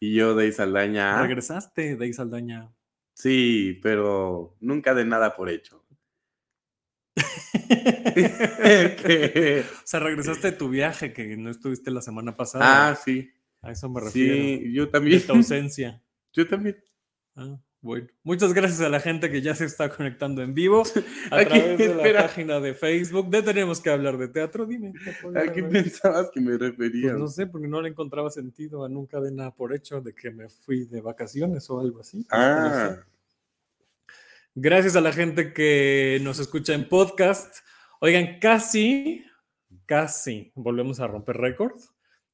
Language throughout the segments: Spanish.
Y yo, Dey Saldaña. Regresaste, Dey Saldaña. Sí, pero nunca de nada por hecho. O sea, regresaste de tu viaje que no estuviste la semana pasada. Ah, sí. A eso me refiero. Sí, yo De también. tu ausencia. Yo también. Ah, bueno. Muchas gracias a la gente que ya se está conectando en vivo a Aquí, través de la espera. página de Facebook. De Tenemos que hablar de teatro. Dime. ¿qué ¿A qué hablar? pensabas que me Pues refería? no sé, porque no le encontraba sentido a nunca de nada por hecho de que me fui de vacaciones o algo así. Pues, no sé. ah, Gracias a la gente que nos escucha en podcast. Oigan, casi, casi volvemos a romper récord.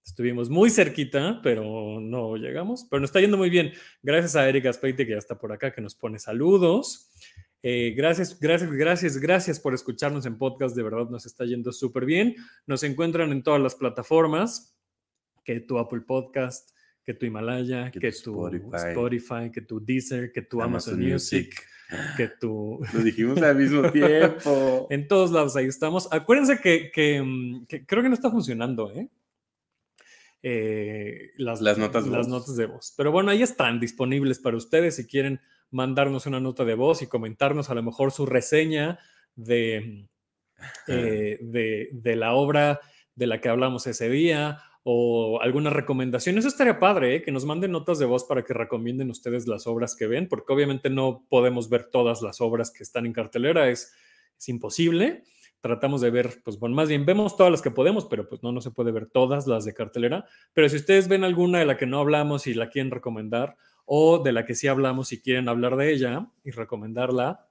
Estuvimos muy cerquita, pero no llegamos. Pero nos está yendo muy bien. Gracias a Erika Aspeite, que ya está por acá, que nos pone saludos. Eh, gracias, gracias, gracias, gracias por escucharnos en podcast. De verdad nos está yendo súper bien. Nos encuentran en todas las plataformas, que tu Apple Podcast, que tu Himalaya, que, Que tu Spotify. Spotify. que tu Deezer, que tu Amazon, Amazon Music, Music. que tu... Lo dijimos al mismo tiempo. En todos lados ahí estamos. Acuérdense que, que, mm, que creo que no está funcionando, ¿eh? Eh, las, Las notas de las voz. notas de voz. Pero bueno, ahí están disponibles para ustedes si quieren mandarnos una nota de voz y comentarnos a lo mejor su reseña de, eh, de, de la obra de la que hablamos ese día o alguna recomendación. Eso estaría padre, ¿eh? que nos manden notas de voz para que recomienden ustedes las obras que ven, porque obviamente no podemos ver todas las obras que están en cartelera, es, es imposible. Tratamos de ver, pues bueno, más bien vemos todas las que podemos, pero pues no, no se puede ver todas las de cartelera. Pero si ustedes ven alguna de la que no hablamos y la quieren recomendar, o de la que sí hablamos y quieren hablar de ella y recomendarla,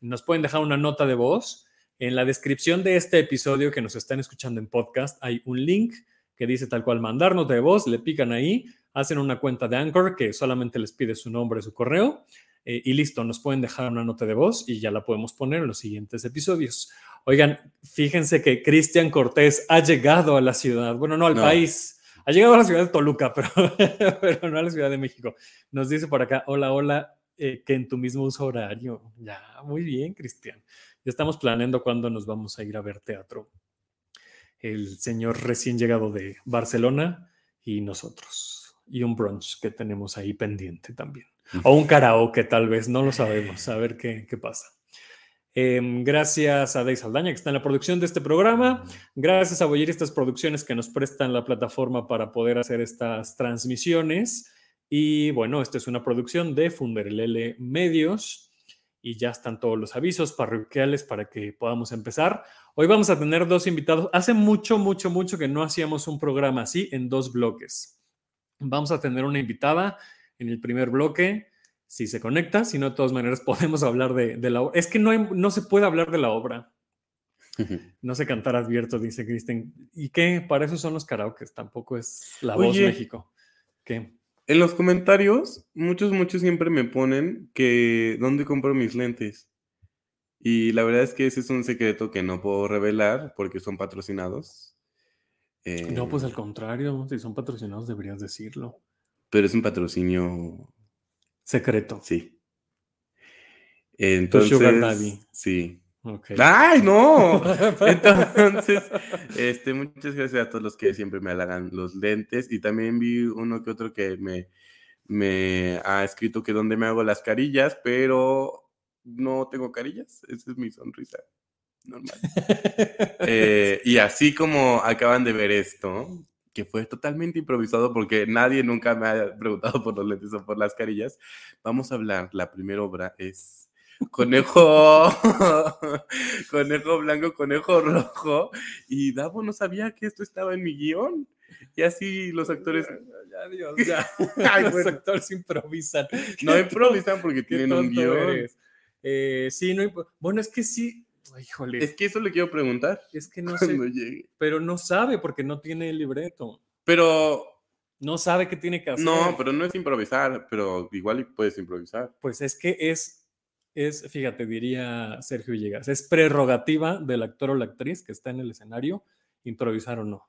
nos pueden dejar una nota de voz. En la descripción de este episodio que nos están escuchando en podcast hay un link que dice tal cual mandar nota de voz, le pican ahí, hacen una cuenta de Anchor que solamente les pide su nombre, su correo eh, y listo, nos pueden dejar una nota de voz y ya la podemos poner en los siguientes episodios. Oigan, fíjense que Cristian Cortés ha llegado a la ciudad, bueno, no al No. país, ha llegado a la ciudad de Toluca, pero, pero no a la Ciudad de México. Nos dice por acá, hola, hola, eh, que en tu mismo uso horario. Ya, muy bien, Cristian. Ya estamos planeando cuándo nos vamos a ir a ver teatro. El señor recién llegado de Barcelona y nosotros. Y un brunch que tenemos ahí pendiente también. O un karaoke tal vez, no lo sabemos. A ver qué, qué pasa. Em, gracias a Dey Saldaña que está en la producción de este programa. Gracias a Boyeristas Producciones que nos prestan la plataforma para poder hacer estas transmisiones. Y bueno, esta es una producción de Funderlele Medios y ya están todos los avisos parroquiales para que podamos empezar. Hoy vamos a tener dos invitados. Hace mucho, mucho, mucho que no hacíamos un programa así en dos bloques. Vamos a tener una invitada en el primer bloque, si se conecta, si no, de todas maneras podemos hablar de, de la obra. Es que no, hay- no se puede hablar de la obra. No sé cantar advierto, dice Kristen. ¿Y qué? Para eso son los karaokes, tampoco es la voz Oye. México. ¿Qué? En los comentarios, muchos, muchos siempre me ponen que dónde compro mis lentes. Y la verdad es que ese es un secreto que no puedo revelar porque son patrocinados. Eh, No, pues al contrario, si son patrocinados deberías decirlo. Pero es un patrocinio, Secreto. sí. Entonces, sugar daddy. sí. ¡Ay, no! Entonces, este, muchas gracias a todos los que siempre me halagan los lentes. Y también vi uno que otro que me, me ha escrito que donde me hago las carillas, pero no tengo carillas. Esa es mi sonrisa normal. Eh, y así como acaban de ver esto, que fue totalmente improvisado porque nadie nunca me ha preguntado por los lentes o por las carillas, vamos a hablar. La primera obra es Conejo, conejo blanco, conejo rojo. Y Davo no sabía que esto estaba en mi guion. Y así los actores Ya, Dios, ya. Ay, Los actores improvisan. no improvisan porque tienen un guion. Eh, sí, no, bueno, es que sí. Híjole, Es que eso le quiero preguntar es que no sé, llegue. pero no sabe porque no tiene el libreto. Pero No sabe qué tiene que hacer. No, pero no es improvisar, pero igual puedes improvisar. Pues es que es, es, fíjate, diría Sergio Villegas, es prerrogativa del actor o la actriz que está en el escenario improvisar o no.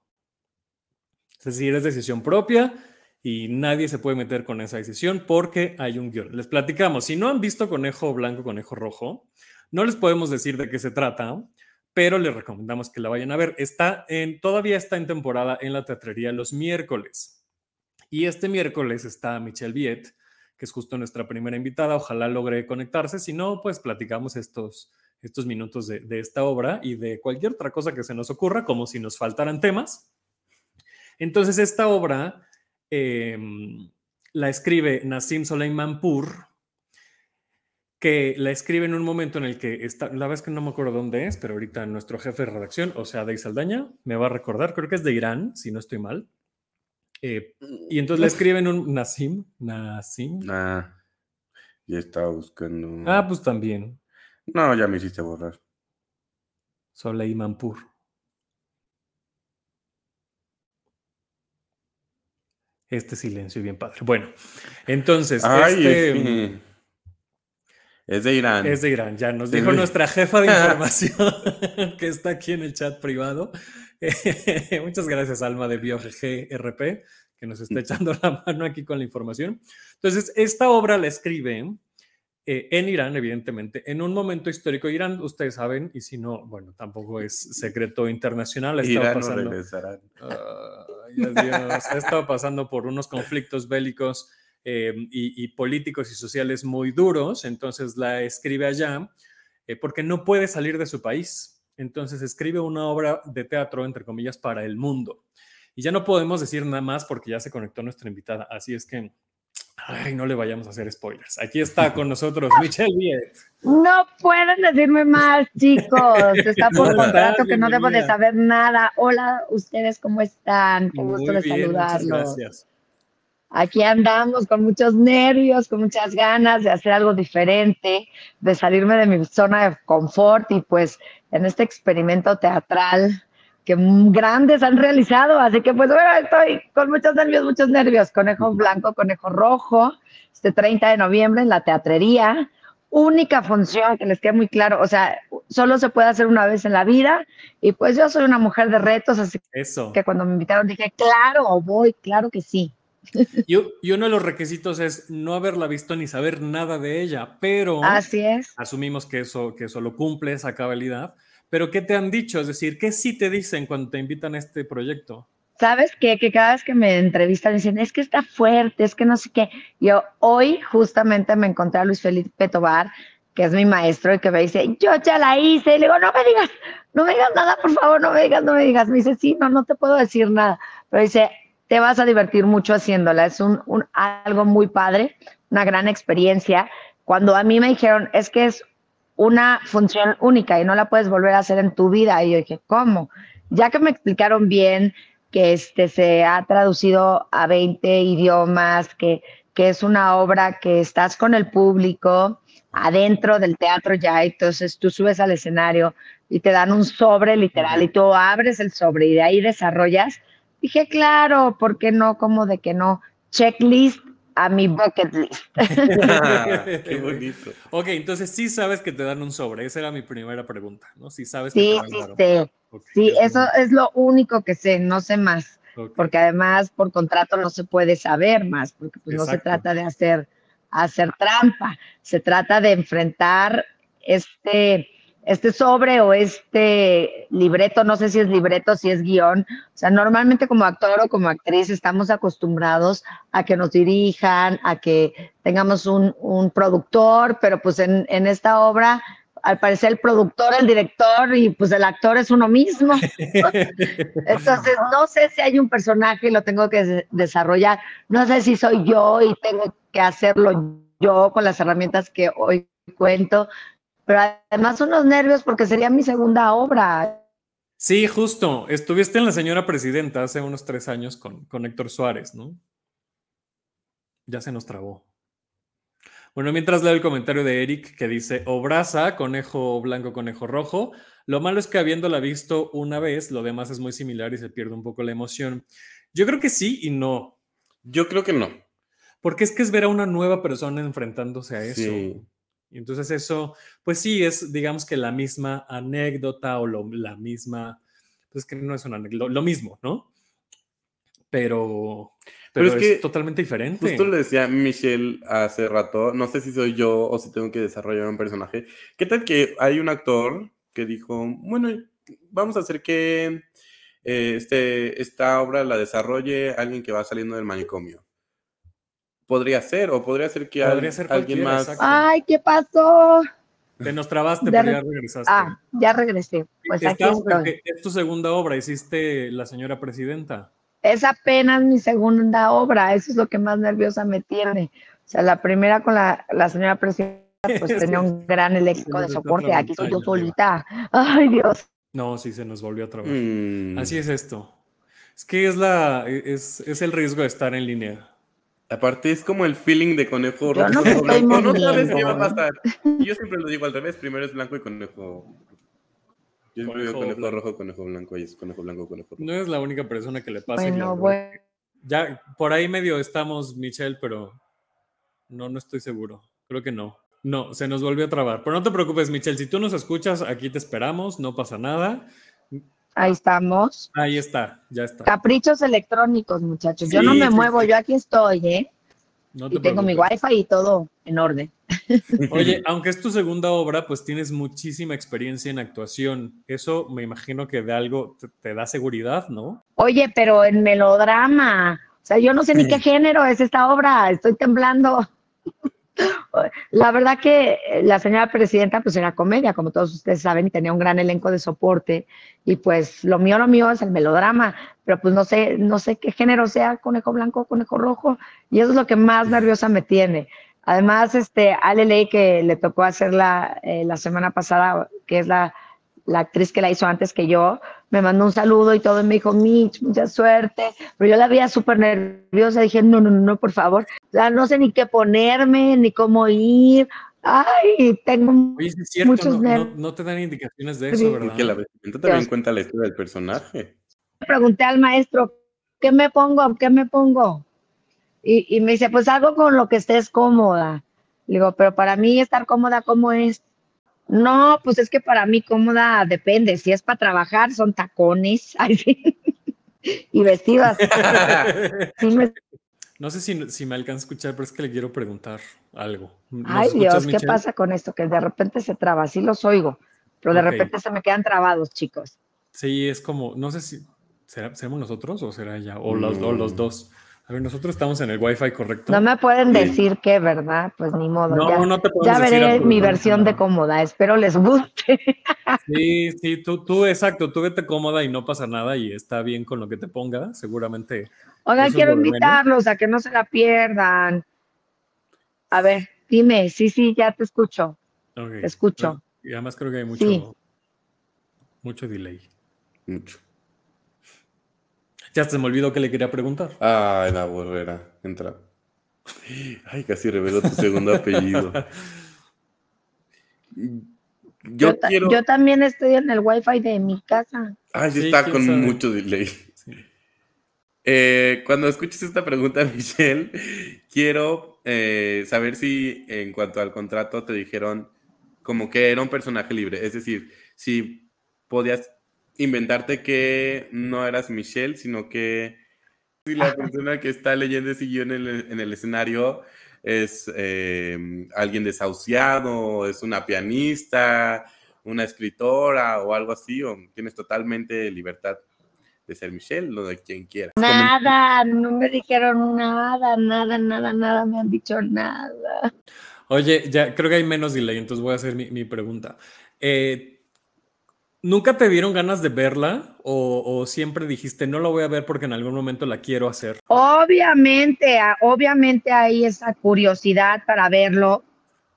Es decir, es decisión propia y nadie se puede meter con esa decisión porque hay un guion. Les platicamos, si no han visto Conejo Blanco, Conejo Rojo, no les podemos decir de qué se trata, pero les recomendamos que la vayan a ver. Está en, todavía está en temporada en la teatrería los miércoles. Y este miércoles está Michelle Viet, que es justo nuestra primera invitada. Ojalá logre conectarse. Si no, pues platicamos estos, estos minutos de, esta obra y de cualquier otra cosa que se nos ocurra, como si nos faltaran temas. Entonces, esta obra eh, la escribe Nassim Soleimanpur, que la escribe en un momento en el que está, la vez que no me acuerdo dónde es, pero ahorita nuestro jefe de redacción, o sea, Dey Saldaña, me va a recordar, creo que es de Irán, si no estoy mal. Eh, y entonces la escribe en un Nassim, Nassim. Nah, ya estaba buscando. Ah, pues también. No, ya me hiciste borrar. Soleimanpur. Este silencio bien padre. Bueno, entonces. Ay, este, es, que... es, de Irán. Es de Irán, ya nos dijo nuestra jefa de información que está aquí en el chat privado. muchas gracias, Alma de BioGGRP, que nos está echando la mano aquí con la información. Entonces, esta obra la escribe eh, en Irán, evidentemente, en un momento histórico. Irán, ustedes saben, y si no, bueno, tampoco es secreto internacional. Irán pasando, no regresarán. Uh, Dios, ha estado pasando por unos conflictos bélicos eh, y, y, políticos y sociales muy duros, entonces la escribe allá eh, porque no puede salir de su país. Entonces escribe una obra de teatro, entre comillas, para el mundo. Y ya no podemos decir nada más porque ya se conectó nuestra invitada. Así es que Ay, no le vayamos a hacer spoilers. Aquí está con nosotros Michelle Viet. No pueden decirme más, chicos. Está por Hola, contrato que no debo de saber nada. Hola, ustedes cómo están. Qué gusto de saludarlos. Gracias. Aquí andamos con muchos nervios, con muchas ganas de hacer algo diferente, de salirme de mi zona de confort y pues en este experimento teatral que grandes han realizado, así que pues bueno, estoy con muchos nervios, muchos nervios, conejo blanco, conejo rojo, este 30 de noviembre en la teatrería, única función que les quede muy claro, o sea, solo se puede hacer una vez en la vida. Y pues yo soy una mujer de retos, así Eso. que cuando me invitaron dije, claro, voy, claro que sí. Y, y, uno de los requisitos es no haberla visto ni saber nada de ella, pero así es. asumimos que eso, que eso lo cumple esa cabalidad. Pero ¿qué te han dicho? Es decir, ¿qué sí te dicen cuando te invitan a este proyecto? ¿Sabes qué? Que cada vez que me entrevistan dicen, es que está fuerte, es que no sé qué. Yo hoy justamente me encontré a Luis Felipe Tobar, que es mi maestro, y que me dice, yo ya la hice. Y le digo, no me digas, no me digas nada, por favor, no me digas, no me digas. Me dice, sí, no, no te puedo decir nada. Pero dice, te vas a divertir mucho haciéndola. Es un, un algo muy padre, una gran experiencia. Cuando a mí me dijeron, es que es una función única y no la puedes volver a hacer en tu vida. Y yo dije, ¿cómo? Ya que me explicaron bien que este se ha traducido a 20 idiomas, que, que es una obra que estás con el público adentro del teatro ya, entonces tú subes al escenario y te dan un sobre literal y tú abres el sobre y de ahí desarrollas. Dije, claro, ¿por qué no? Como de que no? Checklist a mi bucket list. Qué bonito. Ok, entonces sí sabes que te dan un sobre. Esa era mi primera pregunta, ¿no? Sí sabes sí, que te sí, sí. Okay, sí, eso es lo único que sé, no sé más. Okay. Porque además por contrato no se puede saber más, porque pues, no se trata de hacer, hacer trampa, se trata de enfrentar este, este sobre o este libreto, no sé si es libreto, si es guion. O sea, normalmente como actor o como actriz estamos acostumbrados a que nos dirijan, a que tengamos un, un productor, pero pues en, en, esta obra, al parecer el productor, el director y pues el actor es uno mismo. Entonces, no sé si hay un personaje y lo tengo que desarrollar. No sé si soy yo y tengo que hacerlo yo con las herramientas que hoy cuento pero además unos nervios porque sería mi segunda obra. Sí, justo. Estuviste en La Señora Presidenta hace unos tres años con, con Héctor Suárez, ¿no? Ya se nos trabó. Bueno, mientras leo el comentario de Eric que dice, obraza, conejo blanco, conejo rojo. Lo malo es que habiéndola visto una vez, lo demás es muy similar y se pierde un poco la emoción. Yo creo que sí y no. Yo creo que no. Porque es que es ver a una nueva persona enfrentándose a eso. Sí. Y entonces eso, pues sí, es digamos que la misma anécdota o lo- la misma, pues que no es una anécdota, lo mismo, ¿no? Pero, Pero pero, es es, que totalmente diferente. Justo le decía Michelle hace rato, no sé si soy yo o si tengo que desarrollar un personaje. ¿Qué tal que hay un actor que dijo, bueno, vamos a hacer que eh, este, esta obra la desarrolle alguien que va saliendo del manicomio? Podría ser, o podría ser que Podría al- ser alguien más... exacto. Ay, ¿qué pasó? Te nos trabaste, De pero ya regresaste. Ah, ya regresé. Pues aquí estoy. es tu segunda obra, hiciste La Señora Presidenta. Es apenas mi segunda obra, eso es lo que más nerviosa me tiene. O sea, la primera con la, la señora presidenta, pues Sí. tenía un gran nos de soporte. Aquí soy yo solita. Ay, Dios. No, sí, se nos volvió a trabar. Mm, Así es esto. Es que es la es, es el riesgo de estar en línea. Aparte es como el feeling de conejo Yo rojo. no blanco, No sabes qué va a pasar. Yo siempre lo digo al revés, primero es blanco y conejo. Yo siempre digo Conejo blanco. rojo, conejo blanco y es conejo blanco, conejo rojo. No es la única persona que le pasa. Bueno, bueno. Ya por ahí medio estamos, Michelle, pero no, no estoy seguro. Creo que no. No, se nos volvió a trabar. Pero no te preocupes, Michelle. Si tú nos escuchas, aquí te esperamos. No pasa nada. Ahí estamos. Ahí está, ya está. Caprichos electrónicos, muchachos. Yo no me sí, muevo, sí. yo aquí estoy, ¿eh? No te Y tengo mi wifi y todo en orden. Oye, aunque es tu segunda obra, pues tienes muchísima experiencia en actuación. Eso me imagino que de algo te, te da seguridad, ¿no? Oye, pero en melodrama. O sea, yo no sé ni qué género es esta obra. Estoy temblando. La verdad que la señora presidenta pues era comedia, como todos ustedes saben, y tenía un gran elenco de soporte. Y pues lo mío, lo mío es el melodrama, pero pues no sé, no sé qué género sea, conejo blanco, conejo rojo, y eso es lo que más nerviosa me tiene. Además, este, Ale que le tocó hacerla eh, la semana pasada, que es la, la actriz que la hizo antes que yo, me mandó un saludo y todo, y me dijo, Mitch, mucha suerte. Pero yo la veía súper nerviosa, dije, no, no, no, por favor. O sea, no sé ni qué ponerme, ni cómo ir. Ay, tengo Oye, es cierto, Muchos no, no- nervios. no te dan indicaciones de Sí. eso, ¿verdad? Porque la vestimenta también Dios. cuenta la historia del personaje. le pregunté al maestro, ¿qué me pongo? ¿Qué me pongo? Y, y me dice, pues algo con lo que estés cómoda. Le digo, pero para mí estar cómoda, ¿cómo es? No, pues es que para mí cómoda depende. Si es para trabajar, son tacones ay, sí, y vestidas. Sí me- No sé si, si me alcanza a escuchar, pero es que le quiero preguntar algo. ¿Nos Ay, escuchas, Dios, ¿qué Michelle? pasa con esto? Que de repente se traba, sí los oigo, pero de repente se me quedan trabados, chicos. Sí, es como, no sé si, ¿será, ¿seremos nosotros o será ella? O los, o los Mm. dos. A ver, nosotros estamos en el Wi-Fi correcto. No me pueden Sí. decir qué, ¿verdad? Pues ni modo. No, ya no te ya decir veré mi versión de cómoda. Espero les guste. Sí, sí, tú, tú, exacto, tú vete cómoda y no pasa nada y está bien con lo que te ponga, seguramente. Oigan, quiero invitarlos a que no se la pierdan. A ver, dime, sí, sí, ya te escucho. Te escucho. Y además creo que hay mucho, Sí. mucho delay. Mucho. Ya se me olvidó que le quería preguntar. Ay, la borrera. Entra. Ay, casi reveló tu segundo apellido. Yo, ta- quiero. yo también estoy en el wifi de mi casa. Ay, sí está con sabe. mucho delay. Sí. Eh, cuando escuches esta pregunta, Michelle, quiero eh, saber si en cuanto al contrato te dijeron como que era un personaje libre. Es decir, si podías inventarte que no eras Michelle, sino que si la persona que está leyendo ese guion en el, en el escenario es eh, alguien desahuciado, es una pianista, una escritora o algo así, o tienes totalmente libertad de ser Michelle, lo de quien quiera. Nada, no me dijeron nada, nada, nada, nada, me han dicho nada. Oye, ya creo que hay menos delay, entonces voy a hacer mi, mi pregunta. Eh, ¿Nunca te dieron ganas de verla o, siempre dijiste no la voy a ver porque en algún momento la quiero hacer? Obviamente, a- obviamente hay esa curiosidad para verlo,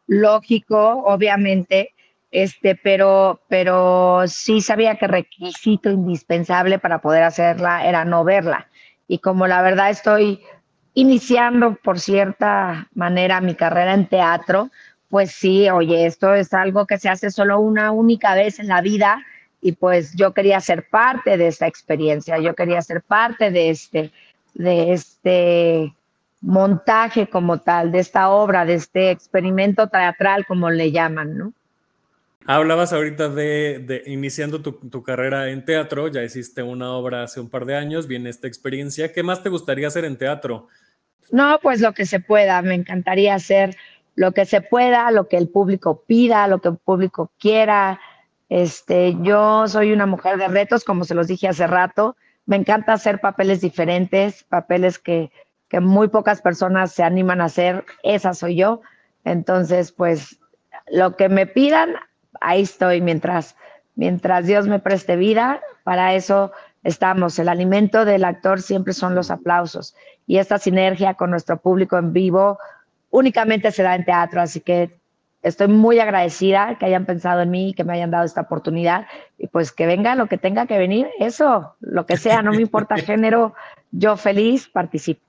lógico, obviamente, este, pero, pero sí sabía que requisito indispensable para poder hacerla era no verla. Y como la verdad estoy iniciando por cierta manera mi carrera en teatro, pues sí, oye, esto es algo que se hace solo una única vez en la vida y pues yo quería ser parte de esta experiencia, yo quería ser parte de este, de este montaje como tal de esta obra, de este experimento teatral, como le llaman, ¿no? Hablabas ahorita de, iniciando tu, tu, carrera en teatro, ya hiciste una obra hace un par de años, viene esta experiencia. ¿Qué más te gustaría hacer en teatro? No, pues lo que se pueda, me encantaría hacer lo que se pueda, lo que el público pida, lo que el público quiera. Este, yo soy una mujer de retos, como se los dije hace rato. Me encanta hacer papeles diferentes, papeles que, que muy pocas personas se animan a hacer. Esa soy yo. Entonces, pues lo que me pidan, ahí estoy mientras, mientras Dios me preste vida. Para eso estamos. El alimento del actor siempre son los aplausos y esta sinergia con nuestro público en vivo únicamente se da en teatro. Así que estoy muy agradecida que hayan pensado en mí que me hayan dado esta oportunidad y pues que venga lo que tenga que venir, eso, lo que sea, no me importa género, yo feliz participo.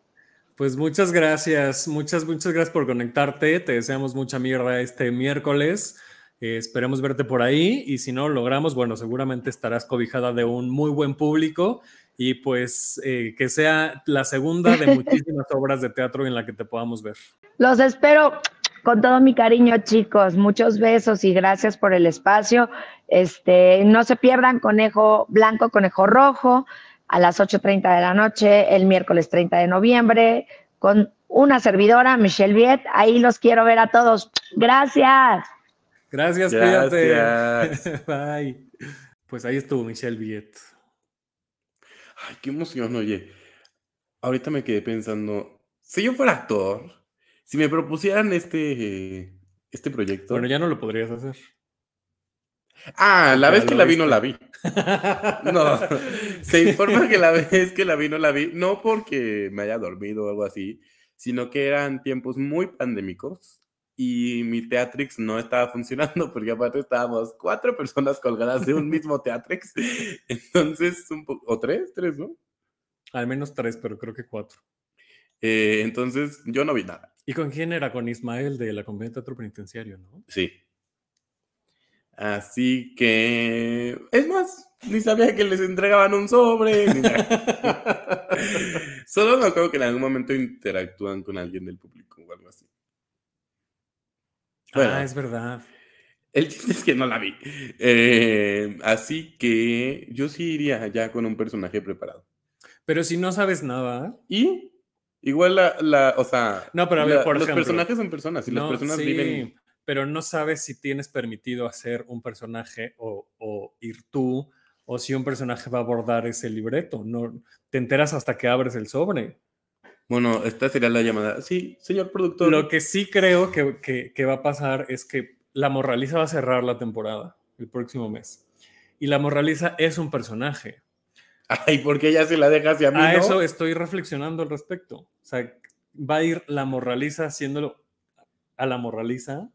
Pues muchas gracias, muchas, muchas gracias por conectarte. Te deseamos mucha mierda este miércoles. Eh, esperemos verte por ahí y si no lo logramos, bueno, seguramente estarás cobijada de un muy buen público y pues eh, que sea la segunda de muchísimas obras de teatro en la que te podamos ver. Los espero con todo mi cariño, chicos. Muchos besos y gracias por el espacio. Este, no se pierdan Conejo Blanco, Conejo Rojo a las 8.30 de la noche, el miércoles 30 de noviembre, con una servidora, Michelle Viet. Ahí los quiero ver a todos. Gracias. Gracias, Gracias. Bye. Pues ahí estuvo Michelle Viet. Ay, qué emoción, oye. Ahorita me quedé pensando, si yo fuera actor, si me propusieran este, este proyecto. Bueno, ya no lo podrías hacer. Ah, la vez que la vi no la vi. No, se informa que la vez que la vi no la vi, no porque me haya dormido o algo así, sino que eran tiempos muy pandémicos y mi Teatrix no estaba funcionando porque aparte estábamos cuatro personas colgadas de un mismo Teatrix. Entonces, un o tres, tres, ¿no? Al menos tres, pero creo que cuatro. Eh, entonces, yo no vi nada. ¿Y con quién era? Con Ismael de la Compañía de Teatro Penitenciario, ¿no? Sí. Así que, es más, ni sabía que les entregaban un sobre. Solo no creo que en algún momento interactúan con alguien del público o algo así. ah, es verdad. El chiste es que no la vi. Eh, así que yo sí iría ya con un personaje preparado. Pero si no sabes nada. ¿Y? Igual la, la o sea. No, pero a ver, por los personajes son personas y las personas viven pero no sabes si tienes permitido hacer un personaje o, ir tú o si un personaje va a abordar ese libreto. No, te enteras hasta que abres el sobre. Bueno, esta sería la llamada. Sí, señor productor. Lo que sí creo que, va a pasar es que la Morraliza va a cerrar la temporada el próximo mes. Y la Morraliza es un personaje. Ay, ¿por qué ella se la deja hacia mí? A eso estoy reflexionando al respecto. O sea, va a ir la Morraliza haciéndolo a la Morraliza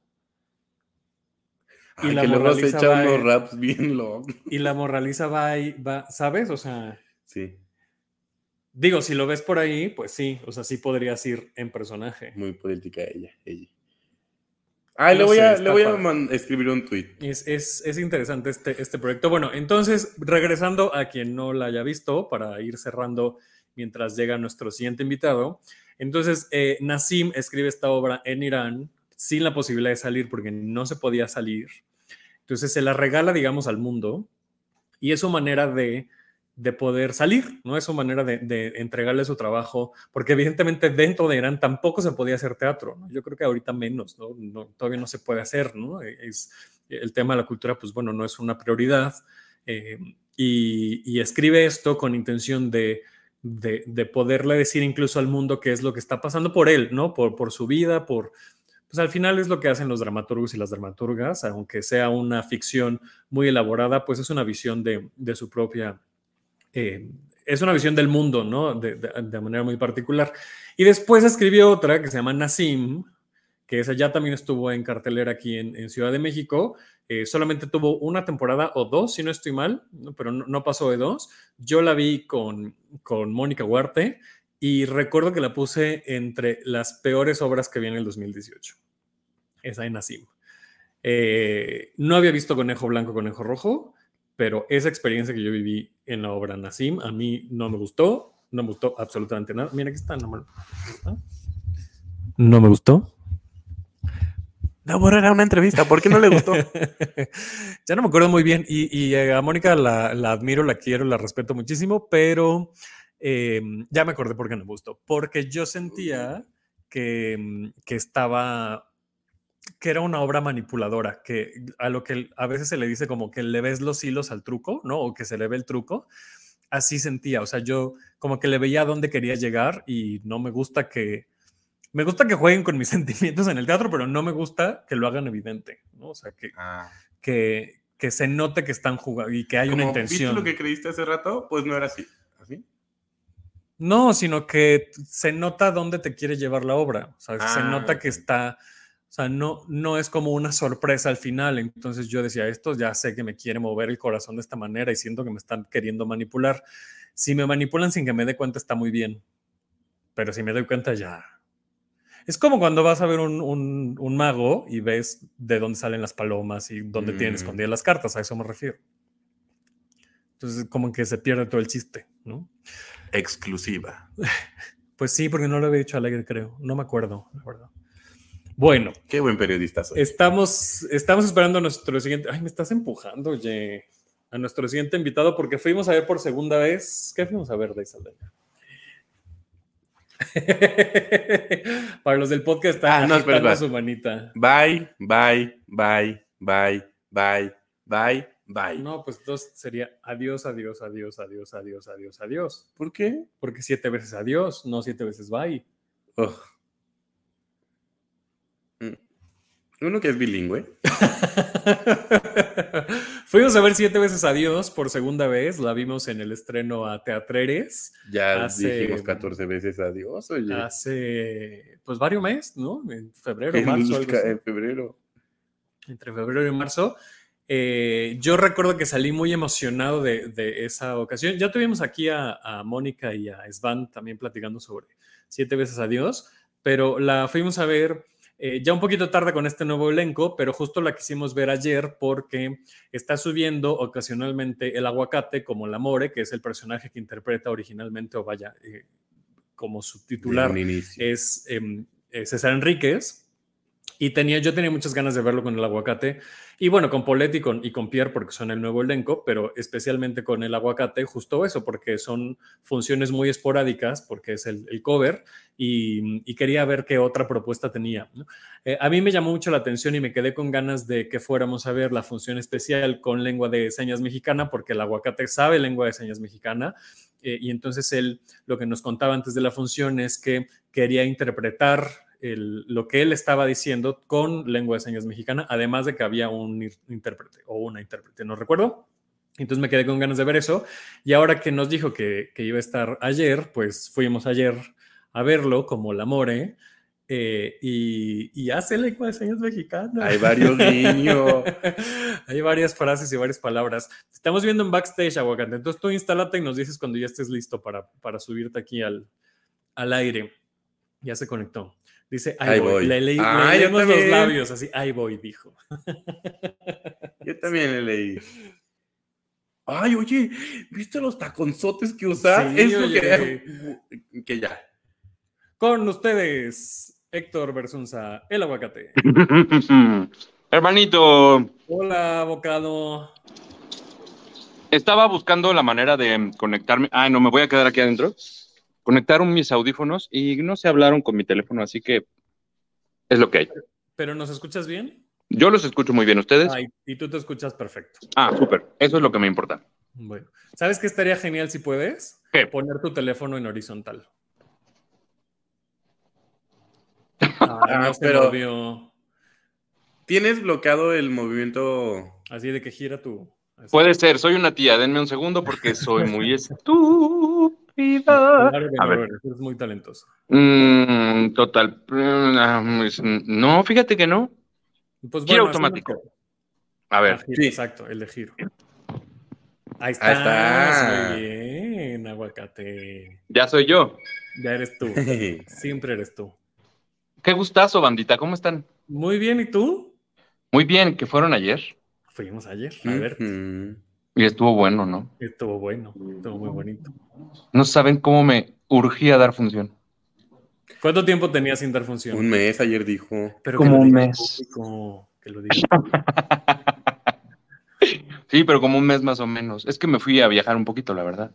y la que luego se echa unos raps bien locos. Y la morraliza va ahí, va, ¿sabes? O sea. Sí. Digo, si lo ves por ahí, pues sí, o sea, sí podrías ir en personaje. Muy política ella, ella. Ah, le voy, a, le voy a escribir un tweet. Es, es, es, interesante este, este proyecto. Bueno, entonces, regresando a quien no la haya visto, para ir cerrando mientras llega nuestro siguiente invitado. Entonces, eh, Nassim escribe esta obra en Irán sin la posibilidad de salir porque no se podía salir. Entonces se la regala, digamos, al mundo y es su manera de, poder salir, ¿no? Es su manera de, entregarle su trabajo, porque evidentemente dentro de Irán tampoco se podía hacer teatro, ¿no? Yo creo que ahorita menos, ¿no? todavía no se puede hacer, ¿no? Es, el tema de la cultura, pues bueno, no es una prioridad. Eh, y, escribe esto con intención de, de, poderle decir incluso al mundo qué es lo que está pasando por él, ¿no? Por, por su vida, por, pues al final es lo que hacen los dramaturgos y las dramaturgas, aunque sea una ficción muy elaborada, pues es una visión de, su propia, eh, es una visión del mundo, ¿no? De, manera muy particular. Y después escribió otra que se llama Nassim, que esa ya también estuvo en cartelera aquí en, Ciudad de México. Eh, solamente tuvo una temporada o dos, si no estoy mal, pero no, pasó de dos. Yo la vi con, con Mónica Huarte y recuerdo que la puse entre las peores obras que vi en el 2018 esa de Nassim. Eh, no había visto Conejo Blanco, Conejo Rojo, pero esa experiencia que yo viví en la obra Nassim a mí no me gustó, no me gustó absolutamente nada. Mira, aquí está, no No me gustó. No, era una entrevista. ¿Por qué no le gustó? ya no me acuerdo muy bien. Y, y eh, a Mónica la, la, admiro, la quiero, la respeto muchísimo, pero eh, ya me acordé por qué no me gustó. Porque yo sentía que, que estaba que era una obra manipuladora, que a lo que a veces se le dice como que le ves los hilos al truco, ¿no? O que se le ve el truco. Así sentía, o sea, yo como que le veía a dónde quería llegar y no me gusta que, me gusta que jueguen con mis sentimientos en el teatro, pero no me gusta que lo hagan evidente, ¿no? O sea, que, Ah. que, que se note que están jugando y que hay una Como, intención. ¿Viste lo que creíste hace rato? Pues no era así. ¿Así? No, sino que se nota dónde te quiere llevar la obra. O sea, se Ah, nota que está, sea, no, no es como una sorpresa al final. Entonces yo decía, esto ya sé que me quiere mover el corazón de esta manera y siento que me están queriendo manipular. Si me manipulan sin que me dé cuenta, está muy bien. Pero si me doy cuenta, ya. Es como cuando vas a ver un, un- un mago y ves de dónde salen las palomas y dónde tienen Mm. escondidas las cartas, a eso me refiero. Entonces, como que se pierde todo el chiste, ¿no? Exclusiva. Pues sí, porque no lo había dicho al aire, creo. No me acuerdo, la verdad. Bueno, Qué buen periodista soy. estamos, estamos esperando a nuestro siguiente. Ay, me estás empujando, oye. A nuestro siguiente invitado, porque fuimos a ver por segunda vez. ¿Qué fuimos a ver de Saldaña? Para los del podcast, está Ah, no, espera, su manita. Bye, bye, bye, bye, bye, bye, bye. No, pues entonces sería adiós, adiós, adiós, adiós, adiós, adiós, adiós. ¿Por qué? Porque siete veces adiós, no siete veces bye. Ugh. Mm. Uno que es bilingüe. Fuimos a ver siete veces adiós por segunda vez. La vimos en el estreno a Teatreres Ya Hace- dijimos 14 veces adiós, oye. hace pues varios meses, ¿no? En febrero, En, marzo, algo así. en febrero. entre febrero y marzo. Eh, yo recuerdo que salí muy emocionado de, de esa ocasión. Ya tuvimos aquí a, a Mónica y a Svan también platicando sobre Siete veces Adiós, pero la fuimos a ver eh, ya un poquito tarde con este nuevo elenco, pero justo la quisimos ver ayer porque está subiendo ocasionalmente el aguacate como la More, que es el personaje que interpreta originalmente, o vaya, eh, como su titular De un inicio. es em, eh, César Enríquez. Y tenía, yo tenía muchas ganas de verlo con el aguacate. Y bueno, con Poletti y con, Pierre, porque son el nuevo elenco, pero especialmente con el aguacate, justo eso, porque son funciones muy esporádicas, porque es el, cover, y, quería ver qué otra propuesta tenía. Eh, a mí me llamó mucho la atención y me quedé con ganas de que fuéramos a ver la función especial con lengua de señas mexicana, porque el aguacate sabe lengua de señas mexicana. eh, y entonces él lo que nos contaba antes de la función es que quería interpretar el- lo que él estaba diciendo con lengua de señas mexicana, además de que había un intérprete o una intérprete, no recuerdo. Entonces me quedé con ganas de ver eso. Y ahora que nos dijo que, que iba a estar ayer, pues fuimos ayer a verlo como la More. eh, y, y hace lengua de señas mexicana. Hay varios niños. Hay varias frases y varias palabras. Estamos viendo en backstage, Aguacate. Entonces tú instálate y nos dices cuando ya estés listo para, para subirte aquí al, al aire. Ya se conectó. Dice, ahí, Ahí voy. voy. Le, leí- Ah, le yo leímos los labios, así, ahí voy, dijo. Yo también le leí. Ay, oye, ¿viste los taconzotes que usa? Sí, es lo oye. que, que ya. Con ustedes, Héctor Versunza, el aguacate. Hermanito, Hola, abocado. estaba buscando la manera de conectarme. Ah, no, me voy a quedar aquí adentro. Conectaron mis audífonos y no se hablaron con mi teléfono, así que es lo que hay. ¿Pero nos escuchas bien? Yo los escucho muy bien, ¿ustedes? Ay, y tú te escuchas perfecto. Ah, súper. Eso es lo que me importa. Bueno, ¿sabes qué estaría genial si puedes? ¿Qué? Poner tu teléfono en horizontal. Ah, no pero-. ¿Tienes bloqueado el movimiento? Así de que gira tu. así. Puede ser, soy una tía, denme un segundo porque soy muy Claro que A no, ver. eres, eres muy talentoso. Mm, total. Mm, ah, pues, No, fíjate que no. Pues Giro así automático. A ver, giro, sí. Exacto, el de giro. Ahí Ahí estás. está. Muy bien, aguacate. ya soy yo. Ya eres tú. Siempre eres tú. Qué gustazo, bandita. ¿Cómo están? Muy bien, ¿y tú? Muy bien, que fueron ayer. Fuimos ayer. A ver, Ujú. Y estuvo bueno, ¿no? estuvo bueno, estuvo muy bonito. No saben cómo me urgía dar función. ¿Cuánto tiempo tenía sin dar función? Un mes, ayer dijo. Pero Como un mes. público, que lo diga. Sí, pero como un mes más o menos. Es que me fui a viajar un poquito, la verdad.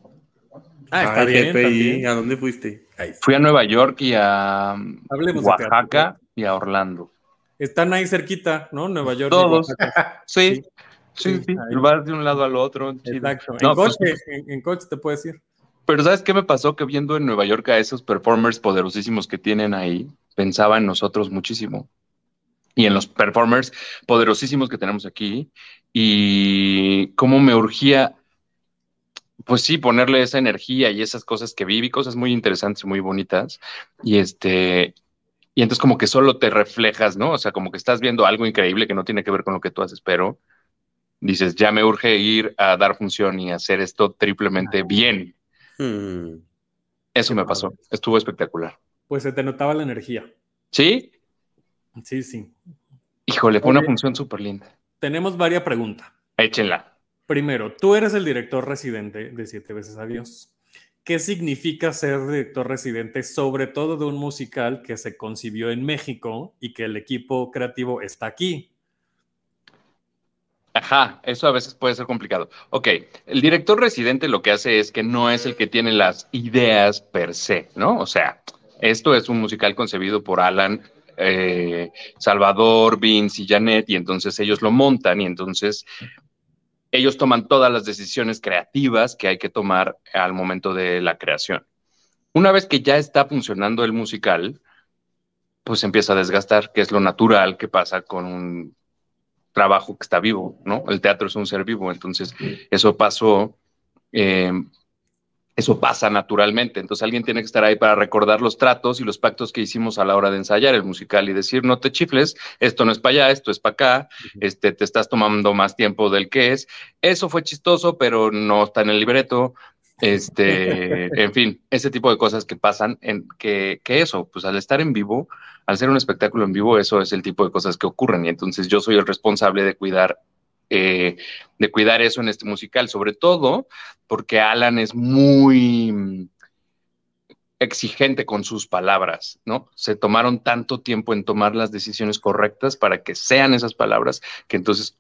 Ah, está Ay, bien, GPI. ¿A dónde fuiste? Fui a Nueva York y a Hablemos Oaxaca y a Orlando. Están ahí cerquita, ¿no? Nueva York. y Todos. Oaxaca. Sí, Sí. Sí, Sí, sí. ahí. Vas de un lado al otro. Exacto. No, en, pues, coche, en, en coche te puedes ir. pero ¿sabes qué me pasó? Que viendo en Nueva York a esos performers poderosísimos que tienen ahí, pensaba en nosotros muchísimo. Y en los performers poderosísimos que tenemos aquí. Y cómo me urgía, pues sí, ponerle esa energía y esas cosas que viví, cosas muy interesantes y muy bonitas. Y este, y entonces como que solo te reflejas, ¿no? O sea, como que estás viendo algo increíble que no tiene que ver con lo que tú haces, pero dices, ya me urge ir a dar función y hacer esto triplemente bien. hmm. Eso Qué me padre. pasó. Estuvo espectacular. Pues se te notaba la energía. ¿Sí? Sí, sí. Híjole, fue una función súper linda. Tenemos varias preguntas. Échenla. Primero, tú eres el director residente de Siete veces Adiós. ¿Qué significa ser director residente, sobre todo de un musical que se concibió en México y que el equipo creativo está aquí? Ajá, eso a veces puede ser complicado. Ok, el director residente lo que hace es que no es el que tiene las ideas per se, ¿no? O sea, esto es un musical concebido por Alan, eh, Salvador, Vince y Janet, y entonces ellos lo montan y entonces ellos toman todas las decisiones creativas que hay que tomar al momento de la creación. Una vez que ya está funcionando el musical, pues empieza a desgastar, que es lo natural que pasa con un trabajo que está vivo, ¿no? El teatro es un ser vivo, entonces eso pasó, eh, eso pasa naturalmente. Entonces alguien tiene que estar ahí para recordar los tratos y los pactos que hicimos a la hora de ensayar el musical y decir, no te chifles, esto no es para allá, esto es para acá, este, te estás tomando más tiempo del que es. Eso fue chistoso, pero no está en el libreto. Este, en fin, ese tipo de cosas que pasan, en que, que eso, pues al estar en vivo, al ser un espectáculo en vivo, eso es el tipo de cosas que ocurren. Y entonces yo soy el responsable de cuidar, eh, de cuidar eso en este musical, sobre todo porque Alan es muy mm, exigente con sus palabras, ¿no? Se tomaron tanto tiempo en tomar las decisiones correctas para que sean esas palabras que entonces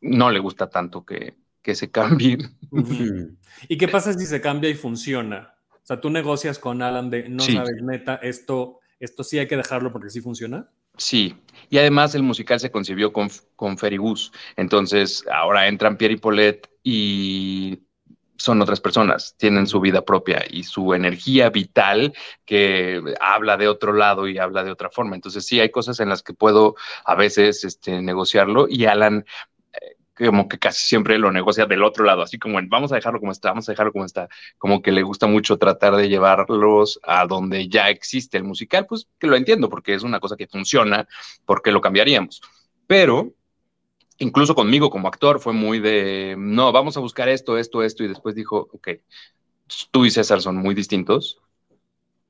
no le gusta tanto que, que se cambien. Hmm. ¿Y qué pasa si se cambia y funciona? O sea, tú negocias con Alan de, no Sí. sabes, neta, esto, esto sí hay que dejarlo porque sí funciona. Sí, y además el musical se concibió con, con Feribus, entonces ahora entran Pierre y Paulette y son otras personas, tienen su vida propia y su energía vital que habla de otro lado y habla de otra forma. Entonces sí hay cosas en las que puedo a veces este, negociarlo y Alan eh, como que casi siempre lo negocia del otro lado, así como en, vamos a dejarlo como está, vamos a dejarlo como está, como que le gusta mucho tratar de llevarlos a donde ya existe el musical, pues que lo entiendo porque es una cosa que funciona, porque lo cambiaríamos. Pero incluso conmigo como actor fue muy de, no, vamos a buscar esto, esto, esto, y después dijo, ok, tú y César son muy distintos,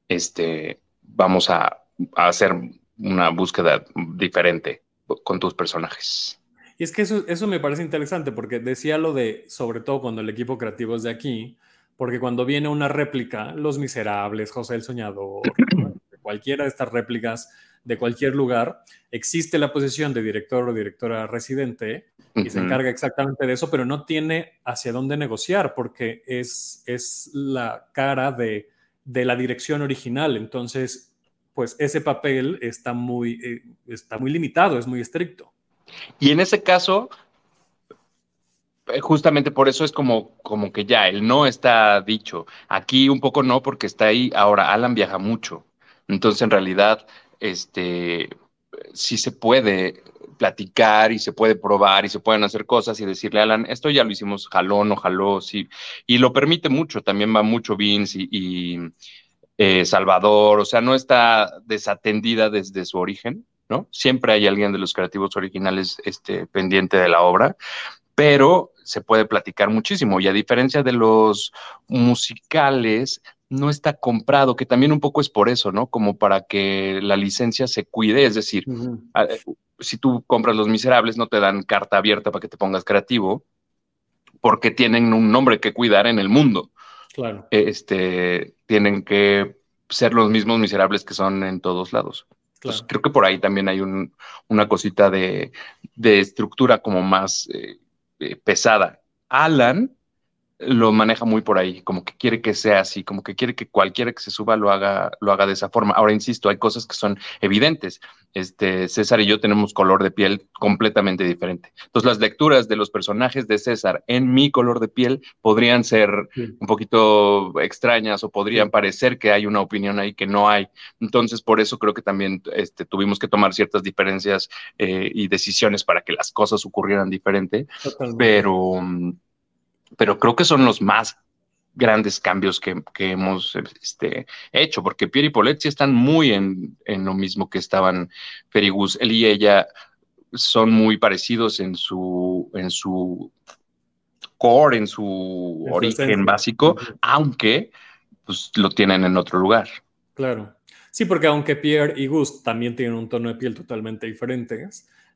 este, vamos a, a hacer una búsqueda diferente con tus personajes. Y es que eso, eso me parece interesante porque decía lo de, sobre todo cuando el equipo creativo es de aquí, porque cuando viene una réplica, Los Miserables, José el Soñador, cualquiera de estas réplicas de cualquier lugar, existe la posición de director o directora residente y se encarga exactamente de eso, pero no tiene hacia dónde negociar porque es, es la cara de, de la dirección original. Entonces, pues ese papel está muy, eh, está muy limitado, es muy estricto. Y en ese caso, eh, justamente por eso es como, como que ya, el no está dicho. Aquí un poco no, porque está ahí. Ahora, Alan viaja mucho. Entonces, en realidad, este, sí se puede platicar y se puede probar y se pueden hacer cosas y decirle Alan, esto ya lo hicimos, jaló, no jaló, sí. Y lo permite mucho, también va mucho Vince y, y eh, Salvador, o sea, no está desatendida desde su origen, ¿no? Siempre hay alguien de los creativos originales este, pendiente de la obra, pero se puede platicar muchísimo. Y a diferencia de los musicales, no está comprado, que también un poco es por eso, ¿no? Como para que la licencia se cuide, es decir, a- si tú compras Los Miserables, no te dan carta abierta para que te pongas creativo, porque tienen un nombre que cuidar en el mundo Claro. este, tienen que ser los mismos miserables que son en todos lados. Pues creo que por ahí también hay un, una cosita de, de, estructura como más eh, eh, pesada. Alan lo maneja muy por ahí, como que quiere que sea así, como que quiere que cualquiera que se suba lo haga, lo haga de esa forma. Ahora, insisto, hay cosas que son evidentes. Este, César y yo tenemos color de piel completamente diferente. Entonces, las lecturas de los personajes de César en mi color de piel podrían ser un poquito extrañas o podrían parecer que hay una opinión ahí que no hay. Entonces, por eso creo que también este, tuvimos que tomar ciertas diferencias eh, y decisiones para que las cosas ocurrieran diferente. Pero pero creo que son los más grandes cambios que, hemos este, hecho, porque Pierre y Poletti están muy en, lo mismo que estaban Ferigus. Él y ella son muy parecidos en su, en su core, en su origen básico, aunque pues, lo tienen en otro lugar. Claro. Sí, porque aunque Pierre y Gus también tienen un tono de piel totalmente diferente,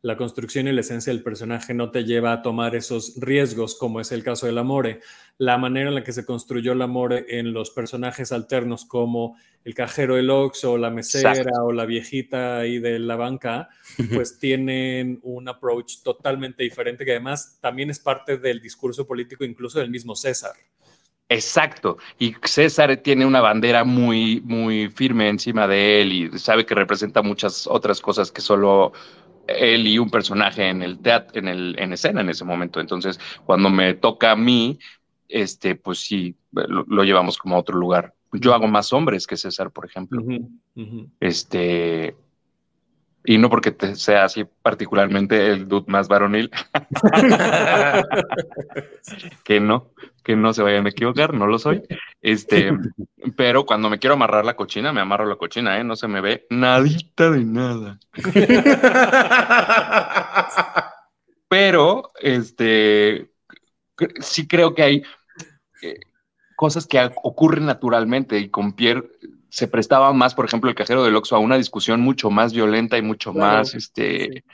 la construcción y la esencia del personaje no te lleva a tomar esos riesgos, como es el caso del Amore. La manera en la que se construyó el Amore en los personajes alternos, como el cajero del o la mesera o la viejita ahí de la banca, pues tienen un approach totalmente diferente, que además también es parte del discurso político, incluso del mismo César. Exacto. Y César tiene una bandera muy, muy firme encima de él y sabe que representa muchas otras cosas que solo él y un personaje en el teatro, en, el, en escena en ese momento. Entonces, cuando me toca a mí, este, pues sí, lo, llevamos como a otro lugar. Yo hago más hombres que César, por ejemplo. Este, y no porque te sea así particularmente el dude más varonil. que no, que no se vayan a equivocar, no lo soy. Este, pero cuando me quiero amarrar la cochina, me amarro la cochina, ¿eh? No se me ve nadita de nada. pero, este, sí creo que hay eh, cosas que ocurren naturalmente y con Pierre se prestaba más, por ejemplo, el cajero del Oxxo a una discusión mucho más violenta y mucho más, este,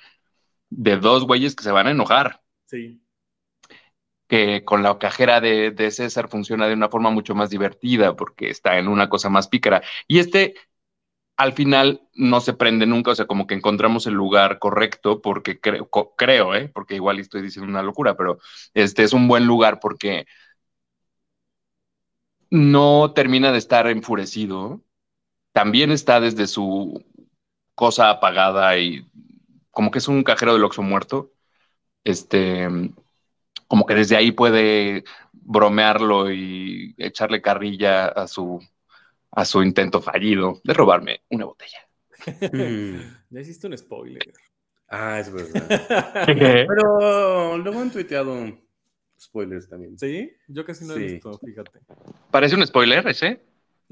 de dos güeyes que se van a enojar. Sí. Que con la cajera de, César funciona de una forma mucho más divertida porque está en una cosa más pícara. Y este, al final, no se prende nunca, o sea, como que encontramos el lugar correcto porque creo, creo, ¿eh? Porque igual estoy diciendo una locura, pero este es un buen lugar porque no termina de estar enfurecido, también está desde su cosa apagada y como que es un cajero del Oxxo muerto. Este, como que desde ahí puede bromearlo y echarle carrilla a su, a su intento fallido de robarme una botella. Ya hiciste un spoiler. Ah, es verdad. Pero luego han tuiteado spoilers también. ¿Sí? Yo casi no he visto, fíjate. ¿Parece un spoiler ese?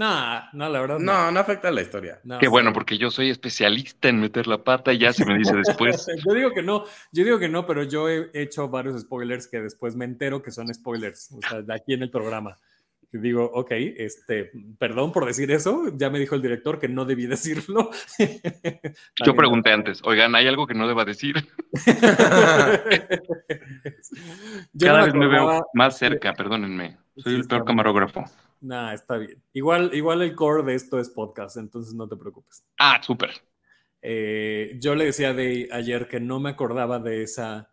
No, no, la verdad. No, no, afecta a la historia. Qué bueno, porque yo soy especialista en meter la pata y ya se me dice después. yo digo que no, yo digo que no, pero yo he hecho varios spoilers que después me entero que son spoilers, o sea, de aquí en el programa. Y digo, ok, este, perdón por decir eso, ya me dijo el director que no debí decirlo. yo pregunté antes, oigan, ¿hay algo que no deba decir? Cada vez me veo más cerca, perdónenme. Soy el peor camarógrafo. Nah, está bien. Igual, igual el core de esto es podcast, entonces no te preocupes. Ah, súper. Eh, yo le decía de ayer que no me acordaba de esa,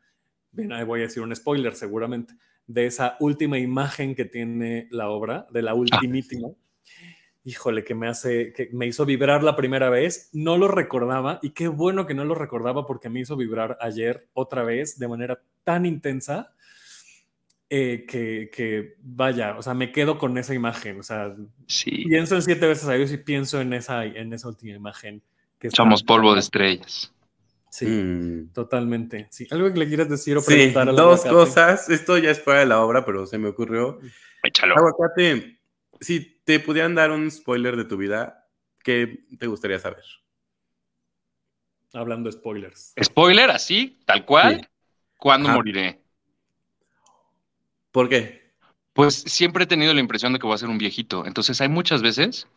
bien, ahí voy a decir un spoiler seguramente, de esa última imagen que tiene la obra, de la ultimítima. Híjole, que me hace, que me hizo vibrar la primera vez. No lo recordaba y qué bueno que no lo recordaba porque me hizo vibrar ayer otra vez de manera tan intensa eh, que, vaya, o sea, me quedo con esa imagen, o sea, pienso en siete veces a Dios y pienso en esa, en esa última imagen. Que Somos polvo de estrellas. Sí, mm. totalmente. Sí. ¿Algo que le quieras decir o preguntar sí, dos cosas. Esto ya es fuera de la obra, pero se me ocurrió. Échalo. Aguacate, si te pudieran dar un spoiler de tu vida, ¿qué te gustaría saber? Hablando de spoilers. ¿Spoiler así? ¿Tal cual? ¿Cuándo moriré? ¿Por qué? Pues siempre he tenido la impresión de que voy a ser un viejito. Entonces hay muchas veces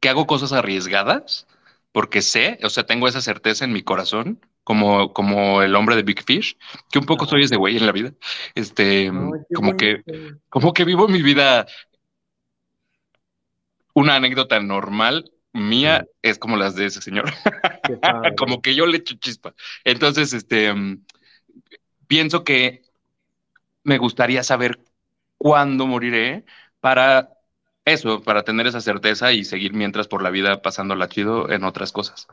que hago cosas arriesgadas porque sé, o sea, tengo esa certeza en mi corazón, como, como el hombre de Big Fish, que un poco soy ese güey en la vida. Este, como que, como que vivo mi vida una anécdota normal mía es como las de ese señor. como que yo le echo chispa. Entonces, este, mm, pienso que me gustaría saber cuándo moriré para eso, para tener esa certeza y seguir mientras por la vida pasándola chido en otras cosas.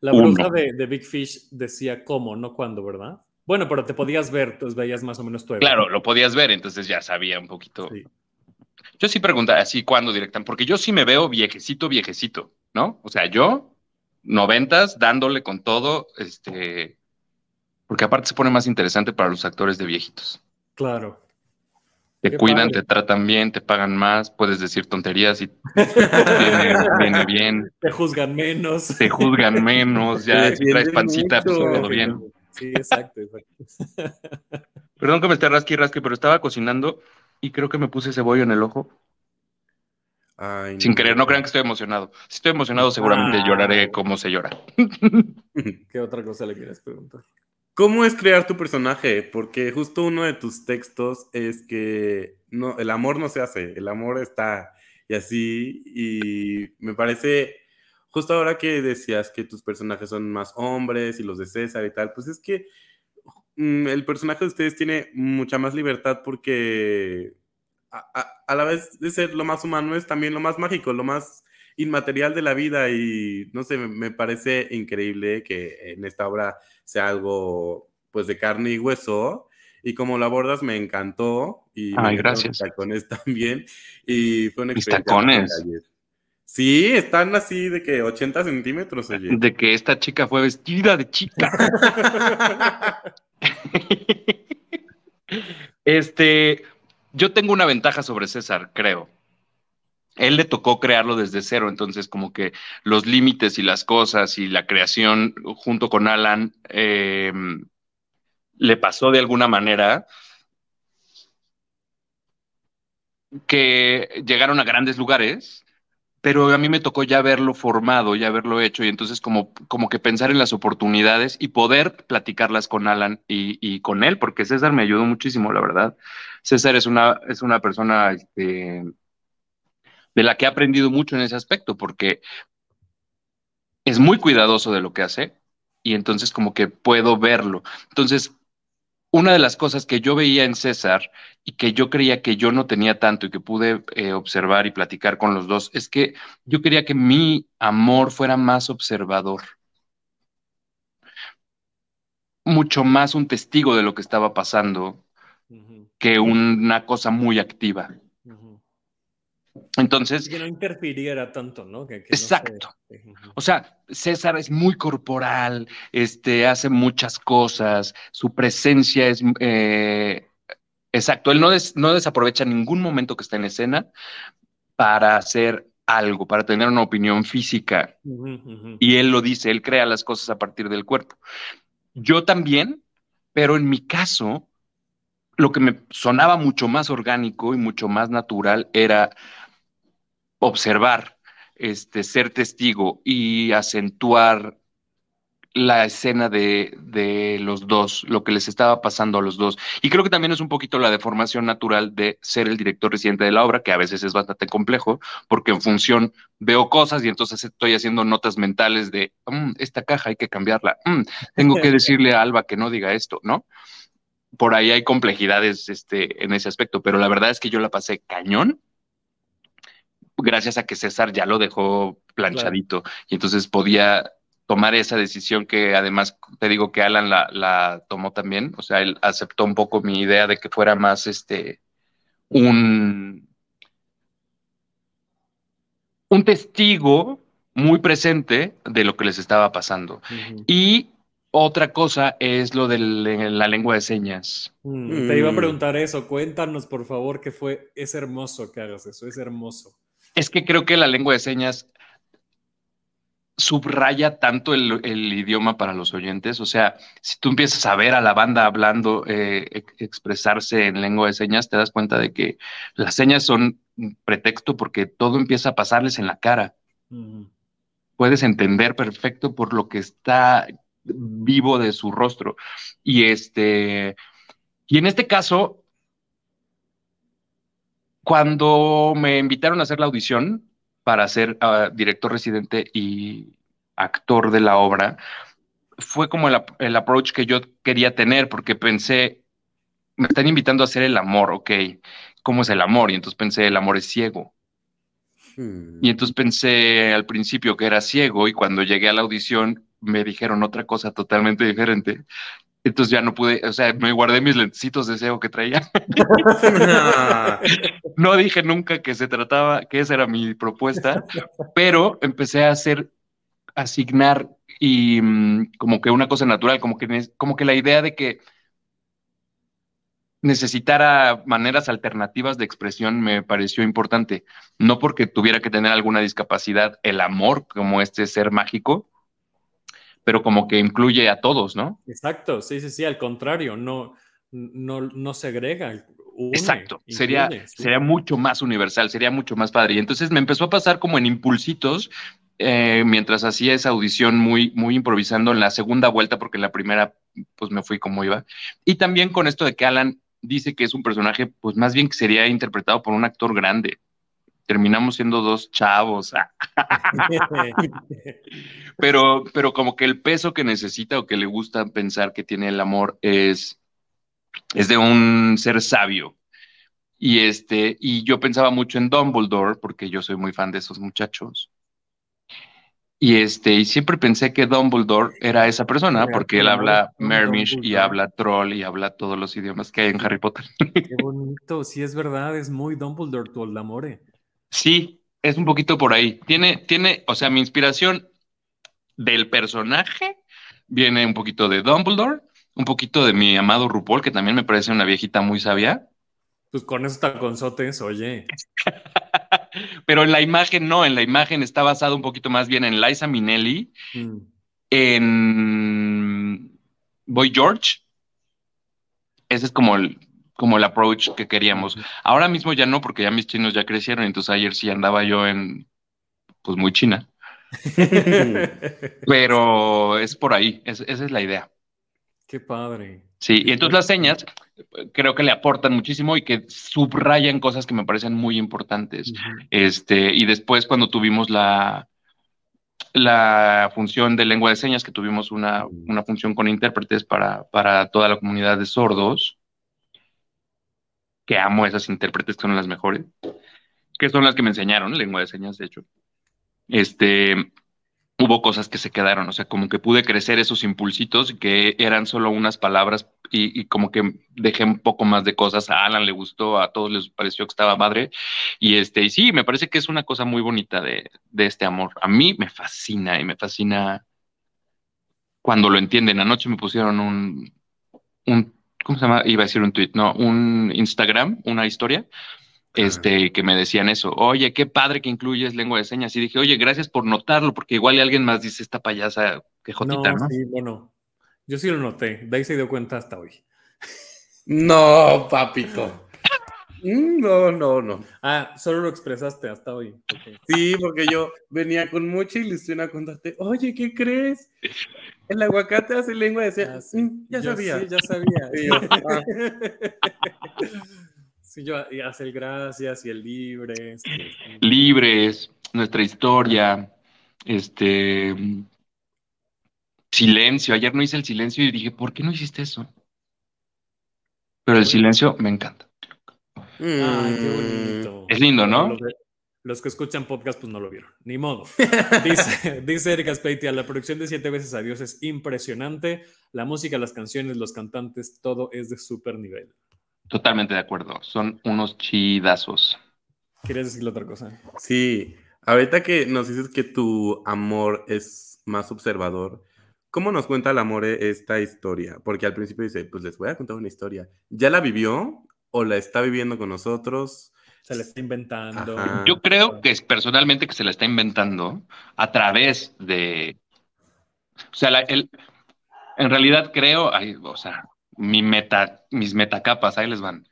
La bruja de, Big Fish decía cómo, no cuándo, ¿verdad? Bueno, pero te podías ver, entonces veías más o menos tu edad. Claro, lo podías ver, entonces ya sabía un poquito. Yo sí preguntaba así cuándo directamente, porque yo sí me veo viejecito, viejecito, ¿no? O sea, yo, noventas, dándole con todo, este, porque aparte se pone más interesante para los actores de viejitos. Claro. Te cuidan, te tratan bien, te pagan más, puedes decir tonterías y viene, bien. Te juzgan menos. Te juzgan menos, ya si traes pancita, pues todo bien. Sí, exacto, Perdón que me esté rasque y rasque, pero estaba cocinando y creo que me puse cebolla en el ojo. Sin querer, no crean que estoy emocionado. Si estoy emocionado, seguramente ah. lloraré como se llora. ¿Qué otra cosa le quieres preguntar? ¿Cómo es crear tu personaje? Porque justo uno de tus textos es que no, el amor no se hace, el amor está y así. Y me parece, justo ahora que decías que tus personajes son más hombres y los de César y tal, pues es que mm, el personaje de ustedes tiene mucha más libertad porque a, la vez de ser lo más humano es también lo más mágico, lo más inmaterial de la vida y no sé, me, parece increíble que en esta obra sea algo pues de carne y hueso y como lo abordas me encantó y Ay, gracias. tacones también y fue una experiencia. tacones. Sí, están así de que 80 centímetros, oye. De que esta chica fue vestida de chica. este, yo tengo una ventaja sobre César, creo él le tocó crearlo desde cero, entonces como que los límites y las cosas y la creación junto con Alan em, le pasó de alguna manera que llegaron a grandes lugares, pero a mí me tocó ya verlo formado, ya verlo hecho, y entonces como, como que pensar en las oportunidades y poder platicarlas con Alan y, con él, porque César me ayudó muchísimo, la verdad. César es una, es una persona... Este, de la que he aprendido mucho en ese aspecto, porque es muy cuidadoso de lo que hace y entonces como que puedo verlo. Entonces, una de las cosas que yo veía en César y que yo creía que yo no tenía tanto y que pude eh, observar y platicar con los dos es que yo quería que mi amor fuera más observador, mucho más un testigo de lo que estaba pasando que una cosa muy activa. Entonces. Que no interfiriera tanto, ¿no? exacto. O sea, César es muy corporal, este, hace muchas cosas, su presencia es. Eh, exacto, él no, no desaprovecha ningún momento que está en escena para hacer algo, para tener una opinión física. Y él lo dice, él crea las cosas a partir del cuerpo. Yo también, pero en mi caso, lo que me sonaba mucho más orgánico y mucho más natural era observar, este, ser testigo y acentuar la escena de, los dos, lo que les estaba pasando a los dos. Y creo que también es un poquito la deformación natural de ser el director residente de la obra, que a veces es bastante complejo, porque en función veo cosas y entonces estoy haciendo notas mentales de, mm, esta caja hay que cambiarla, mm, tengo que decirle a Alba que no diga esto, ¿no? Por ahí hay complejidades este, en ese aspecto, pero la verdad es que yo la pasé cañón gracias a que César ya lo dejó planchadito y entonces podía tomar esa decisión que además te digo que Alan la, tomó también, o sea, él aceptó un poco mi idea de que fuera más este un, un testigo muy presente de lo que les estaba pasando. Y otra cosa es lo de la lengua de señas. Mm, te iba a mm. preguntar eso, cuéntanos por favor que fue, es hermoso que hagas eso, es hermoso. Es que creo que la lengua de señas subraya tanto el, idioma para los oyentes. O sea, si tú empiezas a ver a la banda hablando, eh, expresarse en lengua de señas, te das cuenta de que las señas son un pretexto porque todo empieza a pasarles en la cara. Puedes entender perfecto por lo que está vivo de su rostro. Y este, y en este caso, cuando me invitaron a hacer la audición, para ser uh, director residente y actor de la obra, fue como el, el, approach que yo quería tener, porque pensé, me están invitando a hacer el amor, ok, ¿cómo es el amor? Y entonces pensé, el amor es ciego. Hmm. Y entonces pensé al principio que era ciego y cuando llegué a la audición me dijeron otra cosa totalmente diferente. Entonces ya no pude, o sea, me guardé mis lentecitos de ciego que traía. no dije nunca que se trataba, que esa era mi propuesta, pero empecé a hacer, asignar y mm, como que una cosa natural, como que, como que la idea de que necesitara maneras alternativas de expresión me pareció importante. No porque tuviera que tener alguna discapacidad, el amor como este ser mágico, pero como que incluye a todos, ¿no? Exacto, sí, sí, sí, al contrario, no, no, no segrega. Exacto, sería, sería mucho más universal, sería mucho más padre. Y entonces me empezó a pasar como en impulsitos eh, mientras hacía esa audición muy, muy improvisando en la segunda vuelta, porque en la primera pues me fui como iba. Y también con esto de que Alan dice que es un personaje, pues más bien que sería interpretado por un actor grande. Terminamos siendo dos chavos. pero, pero como que el peso que necesita o que le gusta pensar que tiene el amor es, es de un ser sabio. Y este, y yo pensaba mucho en Dumbledore, porque yo soy muy fan de esos muchachos. Y este, y siempre pensé que Dumbledore era esa persona, porque él habla Mermish y habla Troll y habla todos los idiomas que hay en Harry Potter. Qué bonito, sí es verdad, es muy Dumbledore tu Oldamore. Sí, es un poquito por ahí. Tiene, tiene, o sea, mi inspiración del personaje viene un poquito de Dumbledore, un poquito de mi amado RuPaul, que también me parece una viejita muy sabia. Pues con esos taconzotes, oye. Pero en la imagen no, en la imagen está basado un poquito más bien en Liza Minnelli, mm. en Boy George. Ese es como el, como el approach que queríamos. Ahora mismo ya no, porque ya mis chinos ya crecieron, entonces ayer sí andaba yo en, pues muy china. Pero es por ahí, esa es la idea. Qué padre. Sí, y entonces las señas creo que le aportan muchísimo y que subrayan cosas que me parecen muy importantes. Este, y después cuando tuvimos la, la función de lengua de señas, que tuvimos una, una función con intérpretes para, para, toda la comunidad de sordos, que amo esas intérpretes que son las mejores, que son las que me enseñaron lengua de señas, de hecho. Este, hubo cosas que se quedaron, o sea, como que pude crecer esos impulsitos que eran solo unas palabras y, como que dejé un poco más de cosas. A Alan le gustó, a todos les pareció que estaba madre. Y este, y sí, me parece que es una cosa muy bonita de, este amor. A mí me fascina y me fascina cuando lo entienden. Anoche me pusieron un ¿cómo se llama? Iba a decir un tweet, no, un Instagram, una historia este, que me decían eso, oye, qué padre que incluyes lengua de señas. Y dije, oye, gracias por notarlo, porque igual alguien más dice esta payasa que jotita, ¿no? Sí, bueno, yo sí lo noté, de ahí se dio cuenta hasta hoy. No, papito. Mm, no, no, no. Ah, solo lo expresaste hasta hoy. Sí, porque yo venía con mucha ilusión a contarte, oye, ¿qué crees? El aguacate hace lengua de señas. Ah, mm, ya sabía. Sí, ya sabía. Ah". Sí, yo hace el gracias y el libres. Libres, nuestra historia, este silencio. Ayer no hice el silencio y dije, ¿por qué no hiciste eso? Pero el silencio me encanta. Ay, qué bonito. Es lindo, ¿no? Los que, escuchan podcast, pues no lo vieron. Ni modo. Dice, dice Erika Speitia, la producción de Siete veces a Dios es impresionante. La música, las canciones, los cantantes, todo es de súper nivel. Totalmente de acuerdo. Son unos chidazos. ¿Quieres decirle otra cosa? Sí. Ahorita que nos dices que tu amor es más observador, ¿cómo nos cuenta el amor esta historia? Porque al principio dice, pues les voy a contar una historia. ¿Ya la vivió o la está viviendo con nosotros? Se la está inventando. Yo creo que es personalmente que se la está inventando a través de. O sea, el, en realidad creo, o sea, mi meta, mis metacapas, ahí les van.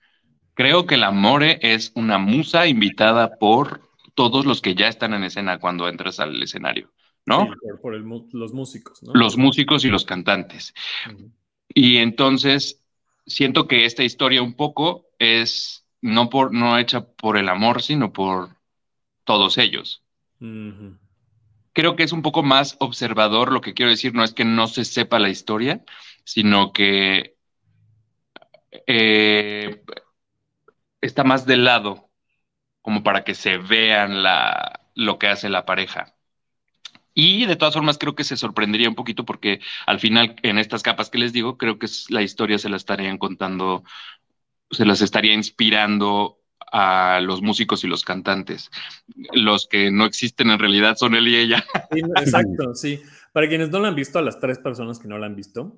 Creo que el Amore es una musa invitada por todos los que ya están en escena cuando entras al escenario, ¿no? por, los músicos, ¿no? Los músicos y los cantantes. Y entonces siento que esta historia un poco es no por no hecha por el amor, sino por todos ellos. Creo que es un poco más observador, lo que quiero decir no es que no se sepa la historia, sino que eh, está más del lado, como para que se vean la, lo que hace la pareja. Y de todas formas creo que se sorprendería un poquito porque al final en estas capas que les digo, creo que la historia se la estarían contando, se las estaría inspirando a los músicos y los cantantes. Los que no existen en realidad son él y ella. Sí, exacto, sí. Para quienes no la han visto, a las tres personas que no la han visto,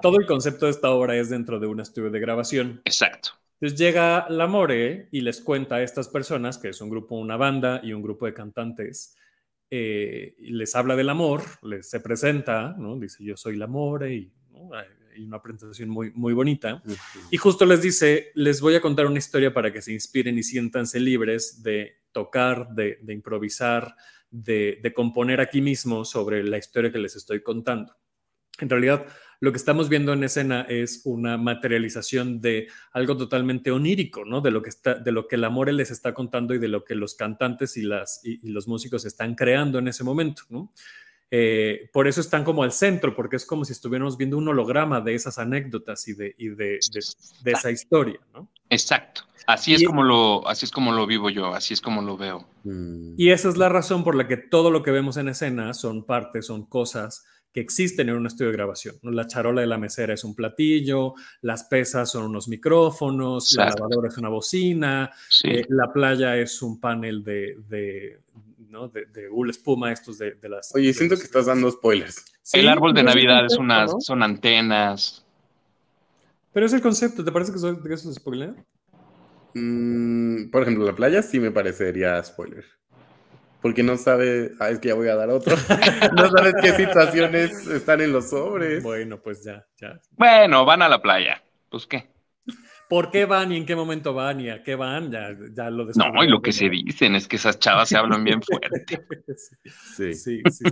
todo el concepto de esta obra es dentro de un estudio de grabación. Exacto. Entonces llega la More y les cuenta a estas personas, que es un grupo, una banda y un grupo de cantantes, eh, les habla del amor, les se presenta, ¿no? Dice, yo soy la More y ¿no? una presentación muy, muy bonita. Y justo les dice, les voy a contar una historia para que se inspiren y siéntanse libres de tocar, de, de improvisar, de, de componer aquí mismo sobre la historia que les estoy contando. En realidad, lo que estamos viendo en escena es una materialización de algo totalmente onírico, ¿no? De lo que, está, de lo que el amor les está contando y de lo que los cantantes y, las, y, y los músicos están creando en ese momento, ¿no? Eh, por eso están como al centro, porque es como si estuviéramos viendo un holograma de esas anécdotas y de, y de, de, de esa historia, ¿no? Exacto. Así es, como lo, así es como lo vivo yo, así es como lo veo. Mm. Y esa es la razón por la que todo lo que vemos en escena son partes, son cosas que existen en un estudio de grabación. ¿no? La charola de la mesera es un platillo, las pesas son unos micrófonos, Exacto. la lavadora es una bocina, Sí. eh, la playa es un panel de, de, ¿no? de, de hula espuma, estos de, de las... Oye, de siento los- que estás dando spoilers. Sí, el árbol de Navidad es concepto, unas, ¿no? son antenas. Pero es el concepto, ¿te parece que eso, que eso es spoiler? Mm, por ejemplo, la playa sí me parecería spoiler. Porque no sabe. Ah, es que ya voy a dar otro. no sabes qué situaciones están en los sobres. Bueno, pues ya, ya. Bueno, van a la playa. Pues qué. ¿Por qué van y en qué momento van y a qué van? Ya, ya lo No, y lo que se dicen es que esas chavas se hablan bien fuerte. Sí, Sí. sí, sí.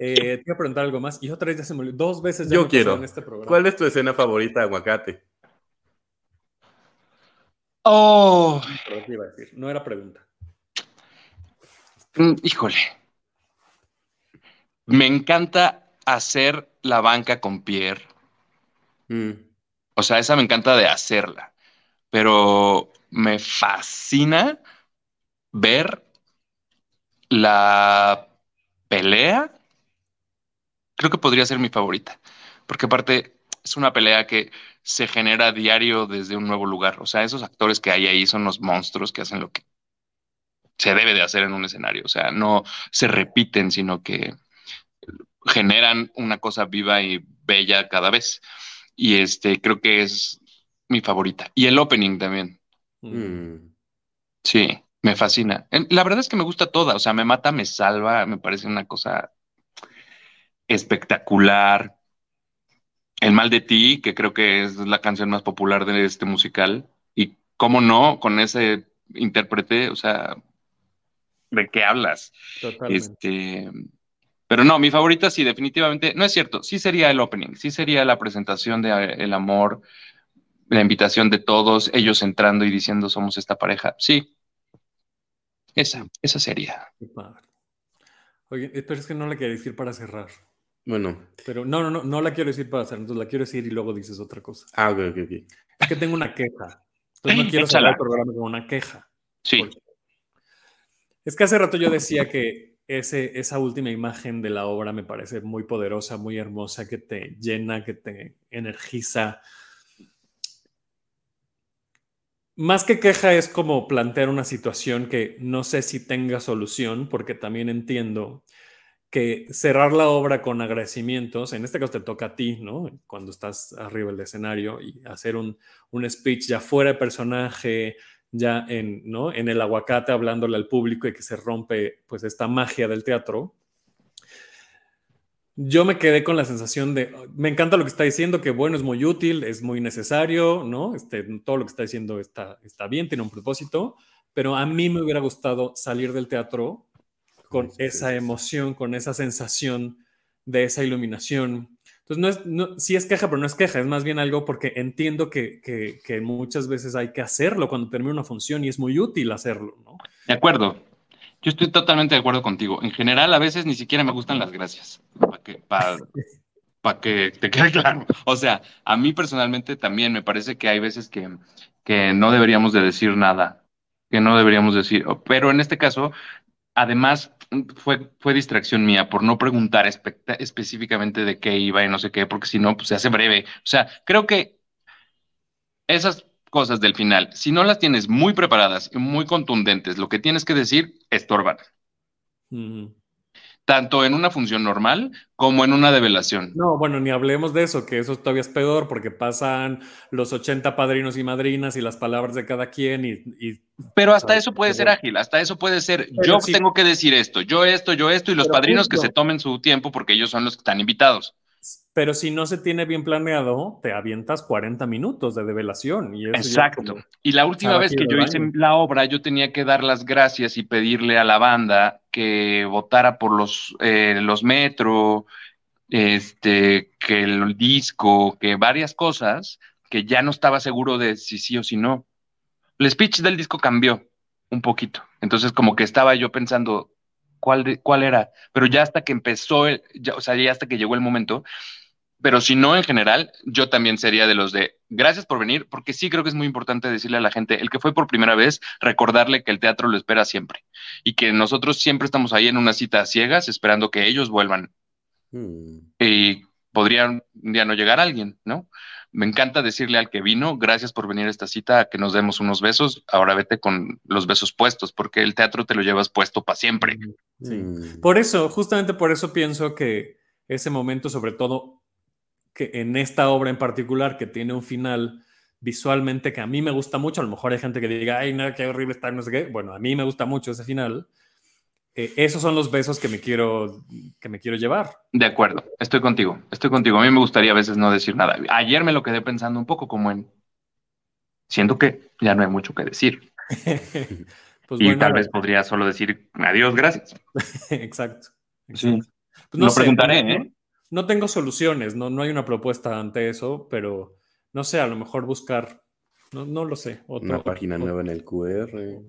Eh, te iba a preguntar algo más y otra vez ya se me olvidó. Dos veces ya Yo me quiero. en este programa. ¿Cuál es tu escena favorita, aguacate? Oh, No era pregunta. Mm, híjole. Me encanta hacer la banca con Pierre. Mm, O sea, esa me encanta de hacerla. Pero me fascina ver la pelea. Creo que podría ser mi favorita. Porque aparte es una pelea que se genera diario desde un nuevo lugar. O sea, esos actores que hay ahí son los monstruos que hacen lo que se debe de hacer en un escenario. O sea, no se repiten, sino que generan una cosa viva y bella cada vez. Y este creo que es mi favorita. Y el opening también. mm. Sí, me fascina. La verdad es que me gusta toda. O sea, me mata, me salva. Me parece una cosa espectacular. El mal de ti, que creo que es la canción más popular de este musical. Y cómo no, con ese intérprete, o sea, ¿de qué hablas? Totalmente. Este, pero no, mi favorita sí, definitivamente, no es cierto, sí sería el opening, sí sería la presentación de eh, El Amor, la invitación de todos, ellos entrando y diciendo somos esta pareja, sí. Esa, esa sería. Qué padre. Oye, eh, pero es que no la quiero decir para cerrar. Bueno. Pero no, no, no, no la quiero decir para cerrar. Entonces la quiero decir y luego dices otra cosa. Ah, ok, ok, ok. Es que tengo una queja. Entonces no quiero cerrar el programa con una queja. Sí, Es que hace rato yo decía que ese, esa última imagen de la obra me parece muy poderosa, muy hermosa, que te llena, que te energiza. Más que queja es como plantear una situación que no sé si tenga solución, porque también entiendo que cerrar la obra con agradecimientos, en este caso te toca a ti, ¿no? Cuando estás arriba del escenario y hacer un, un speech ya fuera de personaje, ya en, ¿no? en el aguacate hablándole al público y que se rompe pues esta magia del teatro. Yo me quedé con la sensación de, me encanta lo que está diciendo, que bueno, es muy útil, es muy necesario, ¿no? Este, todo lo que está diciendo está, está bien, tiene un propósito, pero a mí me hubiera gustado salir del teatro con Sí, esa sí. emoción, con esa sensación de esa iluminación. Entonces, no es, no, sí es queja, pero no es queja, es más bien algo porque entiendo que, que, que muchas veces hay que hacerlo cuando termina una función y es muy útil hacerlo, ¿no? de acuerdo. Yo estoy totalmente de acuerdo contigo. En general, a veces ni siquiera me gustan las gracias. Para que, para que te quede claro. O sea, a mí personalmente también me parece que hay veces que, que no deberíamos de decir nada, que no deberíamos decir, pero en este caso, además, fue, fue distracción mía por no preguntar específicamente de qué iba y no sé qué, porque si no, pues se hace breve. O sea, creo que esas cosas del final, si no las tienes muy preparadas y muy contundentes, lo que tienes que decir, estorban tanto en una función normal como en una develación. No, bueno, ni hablemos de eso, que eso todavía es peor porque pasan los 80 padrinos y madrinas y las palabras de cada quien y... pero hasta eso puede ser ágil, hasta eso puede ser, yo tengo que decir esto, yo esto, yo esto y los padrinos que se tomen su tiempo porque ellos son los que están invitados. Pero si no se tiene bien planeado, te avientas 40 minutos de develación. Y Exacto. y la última vez que yo hice la obra, yo tenía que dar las gracias y pedirle a la banda que votara por los, eh, los metro, este, que el disco, que varias cosas que ya no estaba seguro de si sí o si no. El speech del disco cambió un poquito. Entonces, como que estaba yo pensando, ¿cuál, cuál era? Pero ya hasta que empezó, o sea, ya hasta que llegó el momento, pero si no en general, yo también sería de los de gracias por venir, porque sí creo que es muy importante decirle a la gente, el que fue por primera vez, recordarle que el teatro lo espera siempre y que nosotros siempre estamos ahí en una cita a ciegas esperando que ellos vuelvan. Mm. Y podría un día no llegar alguien, ¿no? Me encanta decirle al que vino, gracias por venir a esta cita, que nos demos unos besos, ahora vete con los besos puestos, porque el teatro te lo llevas puesto para siempre. Sí. Mm. Por eso, justamente por eso pienso que ese momento, sobre todo que en esta obra en particular, que tiene un final visualmente que a mí me gusta mucho, a lo mejor hay gente que diga, ay, no, qué horrible está, no sé qué. Bueno, a mí me gusta mucho ese final. Eh, esos son los besos que me quiero que me quiero llevar. De acuerdo, estoy contigo, estoy contigo. A mí me gustaría a veces no decir nada. Ayer me lo quedé pensando un poco como en, siento que ya no hay mucho que decir. pues y tal vez podría solo decir adiós, gracias. exacto, Sí. Pues lo preguntaré, ¿eh? no tengo soluciones, no, no hay una propuesta ante eso, pero no sé, a lo mejor buscar, no, no lo sé. una página nueva en el QR.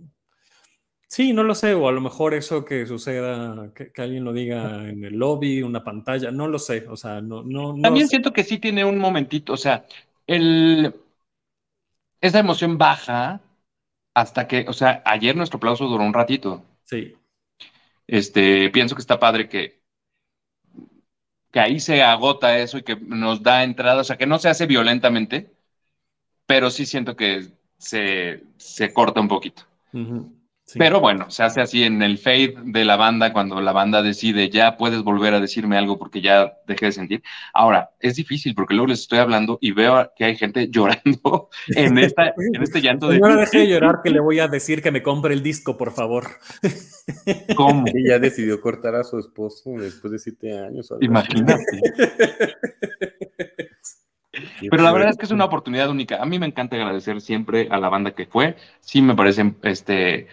Sí, no lo sé, o a lo mejor eso que suceda, que, alguien lo diga en el lobby, una pantalla, no lo sé, o sea, no, no. También siento que sí tiene un momentito, o sea, el, esa emoción baja hasta que, o sea, ayer nuestro aplauso duró un ratito. Sí. Este, pienso que está padre que que ahí se agota eso y que nos da entrada, o sea, que no se hace violentamente, pero sí siento que se, corta un poquito. Pero bueno, se hace así en el fade de la banda, cuando la banda decide, ya puedes volver a decirme algo porque ya dejé de sentir. Ahora, es difícil porque luego les estoy hablando y veo que hay gente llorando en, esta, en este llanto de... No deje de llorar que le voy a decir que me compre el disco, por favor. ¿Cómo? Y ya decidió cortar a su esposo después de siete años. Imagínate. Pero la verdad es que es una oportunidad única. A mí me encanta agradecer siempre a la banda que fue. Sí me parece este,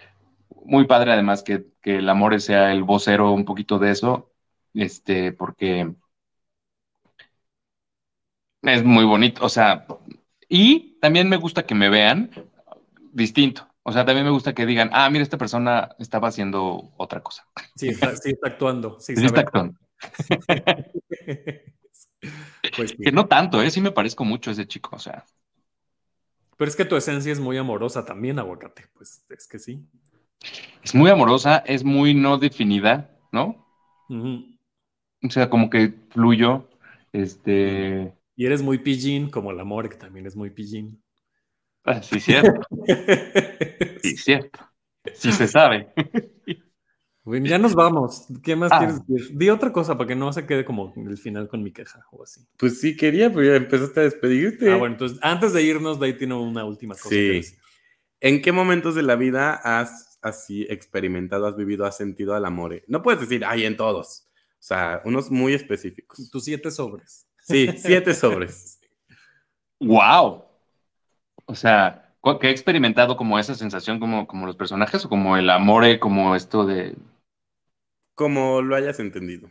muy padre además que, el amor sea el vocero un poquito de eso, este, porque es muy bonito, o sea, y también me gusta que me vean distinto. O sea, también me gusta que digan, ah, mira, esta persona estaba haciendo otra cosa. Sí, está, actuando. Sí, está actuando. pues, Que no tanto, ¿eh? Sí me parezco mucho a ese chico, o sea. Pero es que tu esencia es muy amorosa también, aguacate. Pues es que sí. Es muy amorosa, es muy no definida, ¿no? O sea, como que fluyo. Este. Y eres muy pillín, como el amor, que también es muy pillín. Ah, sí, cierto. sí, cierto. Sí se sabe. Bueno, ya nos vamos. ¿Qué más ah. quieres decir? Di otra cosa para que no se quede como el final con mi queja o así. Pues sí, quería, pero ya empezaste a despedirte. Ah, bueno, entonces antes de irnos, de ahí tiene una última cosa. Sí. ¿En qué momentos de la vida has así experimentado, has vivido, has sentido al amor? No puedes decir, ay, en todos. O sea, unos muy específicos. Tus siete sobres. Sí, siete sobres. ¡Wow! O sea, ¿qué he experimentado como esa sensación como, como los personajes o como el amor, como esto de... Como lo hayas entendido.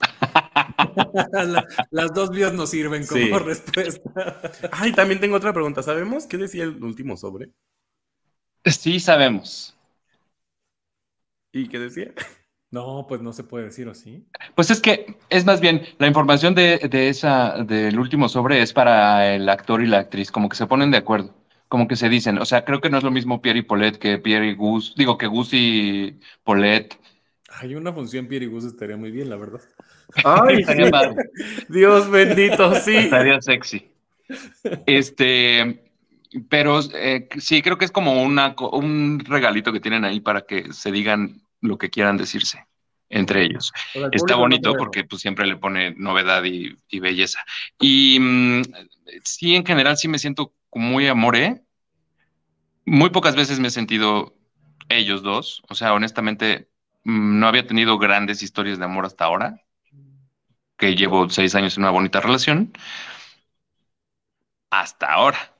las dos vías nos sirven como respuesta. Ay, también tengo otra pregunta. ¿Sabemos qué decía el último sobre? Sí, sabemos. ¿Y qué decía? No, pues no se puede decir así. Pues es que es más bien la información de, de esa del último sobre es para el actor y la actriz, como que se ponen de acuerdo, como que se dicen, o sea, creo que no es lo mismo Pierre y Paulette que Pierre y Gus, digo que Gus y Paulette. Hay una función Pierre y Gus estaría muy bien, la verdad. Ay, Estaría padre, Dios bendito, sí. estaría sexy. Este, pero eh, sí, creo que es como una, un regalito que tienen ahí para que se digan lo que quieran decirse entre ellos. Está bonito porque pues siempre le pone novedad y, y belleza. Y mm, sí, en general sí me siento muy amore. Muy pocas veces me he sentido ellos dos. O sea, honestamente, mm, no había tenido grandes historias de amor hasta ahora, que llevo seis años en una bonita relación. Hasta ahora.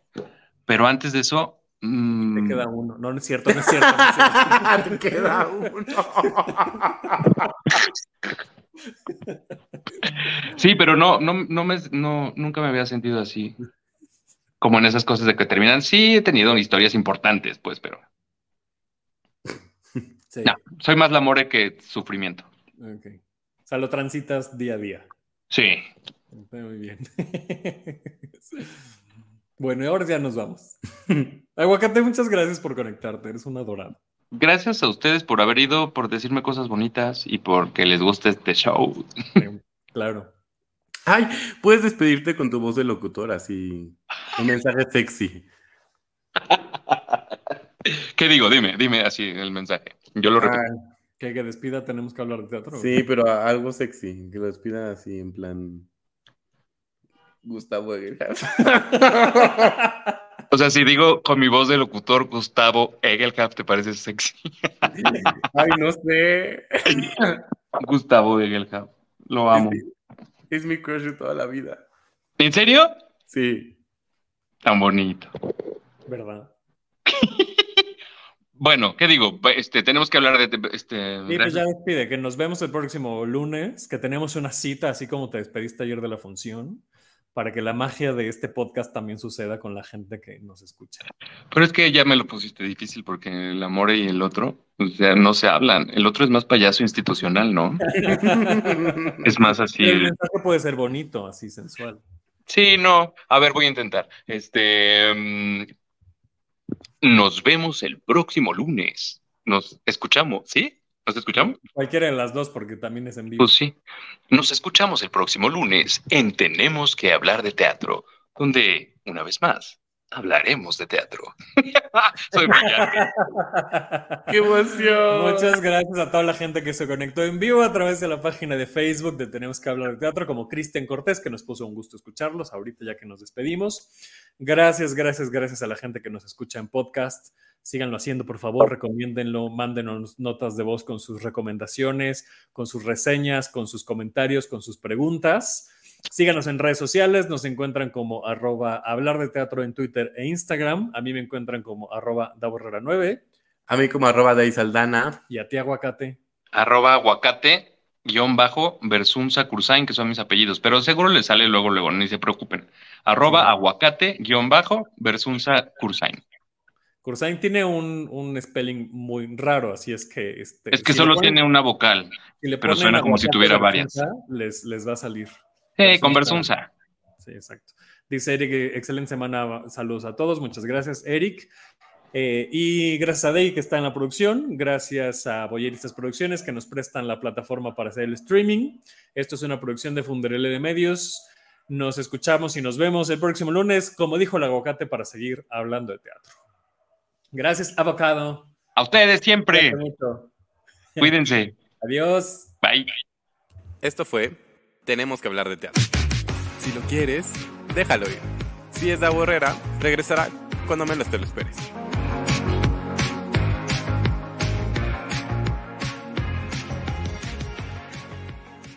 Pero antes de eso... Te mm, queda uno. No, no es cierto, no es cierto. No es cierto. Te queda uno. Sí, pero no, no, no me, no, nunca me había sentido así. Como en esas cosas de que terminan. Sí, he tenido historias importantes, pues, pero Sí. no, soy más la more que sufrimiento. Ok. O sea, lo transitas día a día. Sí. Está Muy bien. bueno, y ahora ya nos vamos. Aguacate, muchas gracias por conectarte. Eres un adorado. Gracias a ustedes por haber ido, por decirme cosas bonitas y porque les guste este show. Eh, Claro. Ay, puedes despedirte con tu voz de locutor, así. Un mensaje sexy. ¿Qué digo? Dime, dime así el mensaje. Yo lo repito. Ah, Que, que despida, tenemos que hablar de teatro. sí, pero algo sexy. Que lo despidan así, en plan. Gustavo Egerhard. O sea, si digo con mi voz de locutor, Gustavo Egelhaf, ¿te parece sexy? Ay, no sé. Gustavo Egelhaf. Lo amo. Es, es mi crush de toda la vida. ¿En serio? Sí. Tan bonito. ¿Verdad? Bueno, ¿qué digo? Este, tenemos que hablar de este. Y pues ya despide, que nos vemos el próximo lunes, que tenemos una cita, así como te despediste ayer de la función, para que la magia de este podcast también suceda con la gente que nos escucha. Pero es que ya me lo pusiste difícil porque el amor y el otro, o sea, no se hablan. El otro es más payaso institucional, ¿no? Es más así. El mensaje puede ser bonito, así sensual. Sí, no. A ver, voy a intentar. Este. mm, nos vemos el próximo lunes. Nos escuchamos, ¿sí? ¿Nos escuchamos? Cualquiera de las dos, porque también es en vivo. Pues sí. Nos escuchamos el próximo lunes en Tenemos que hablar de teatro, donde, una vez más, hablaremos de teatro. Soy brillante. ¡Qué emoción! Muchas gracias a toda la gente que se conectó en vivo a través de la página de Facebook de Tenemos que hablar de teatro, como Cristian Cortés, que nos puso un gusto escucharlos ahorita ya que nos despedimos. Gracias, gracias, gracias a la gente que nos escucha en podcast. Síganlo haciendo, por favor, recomiéndenlo, mándenos notas de voz con sus recomendaciones, con sus reseñas, con sus comentarios, con sus preguntas. Síganos en redes sociales, nos encuentran como arroba hablar de teatro en Twitter e Instagram. A mí me encuentran como arroba daborrera9 A mí como arroba de Saldana. y a ti aguacate. Arroba aguacate, guion bajo, Versunza Cursain, que son mis apellidos. Pero seguro les sale luego, luego, ni se preocupen. Arroba aguacate, guion bajo, Versunza Cursain. Cursain tiene un, un spelling muy raro, así es que... Este, Es que si solo ponen- tiene una vocal. si pero suena como si tuviera varias. Les, les va a salir. Eh, con Versunza. Sí, exacto. Dice Eric, excelente semana, saludos a todos, muchas gracias, Eric. Eh, y gracias a Dey que está en la producción, gracias a Boyeristas Producciones que nos prestan la plataforma para hacer el streaming. Esto es una producción de Funderele de Medios. Nos escuchamos y nos vemos el próximo lunes, como dijo el aguacate, para seguir hablando de teatro. Gracias, abocado. A ustedes siempre. Cuídense. Adiós. Bye. Esto fue Tenemos que hablar de teatro. Si lo quieres, déjalo ir. Si es de Borrera, regresará cuando menos te lo esperes.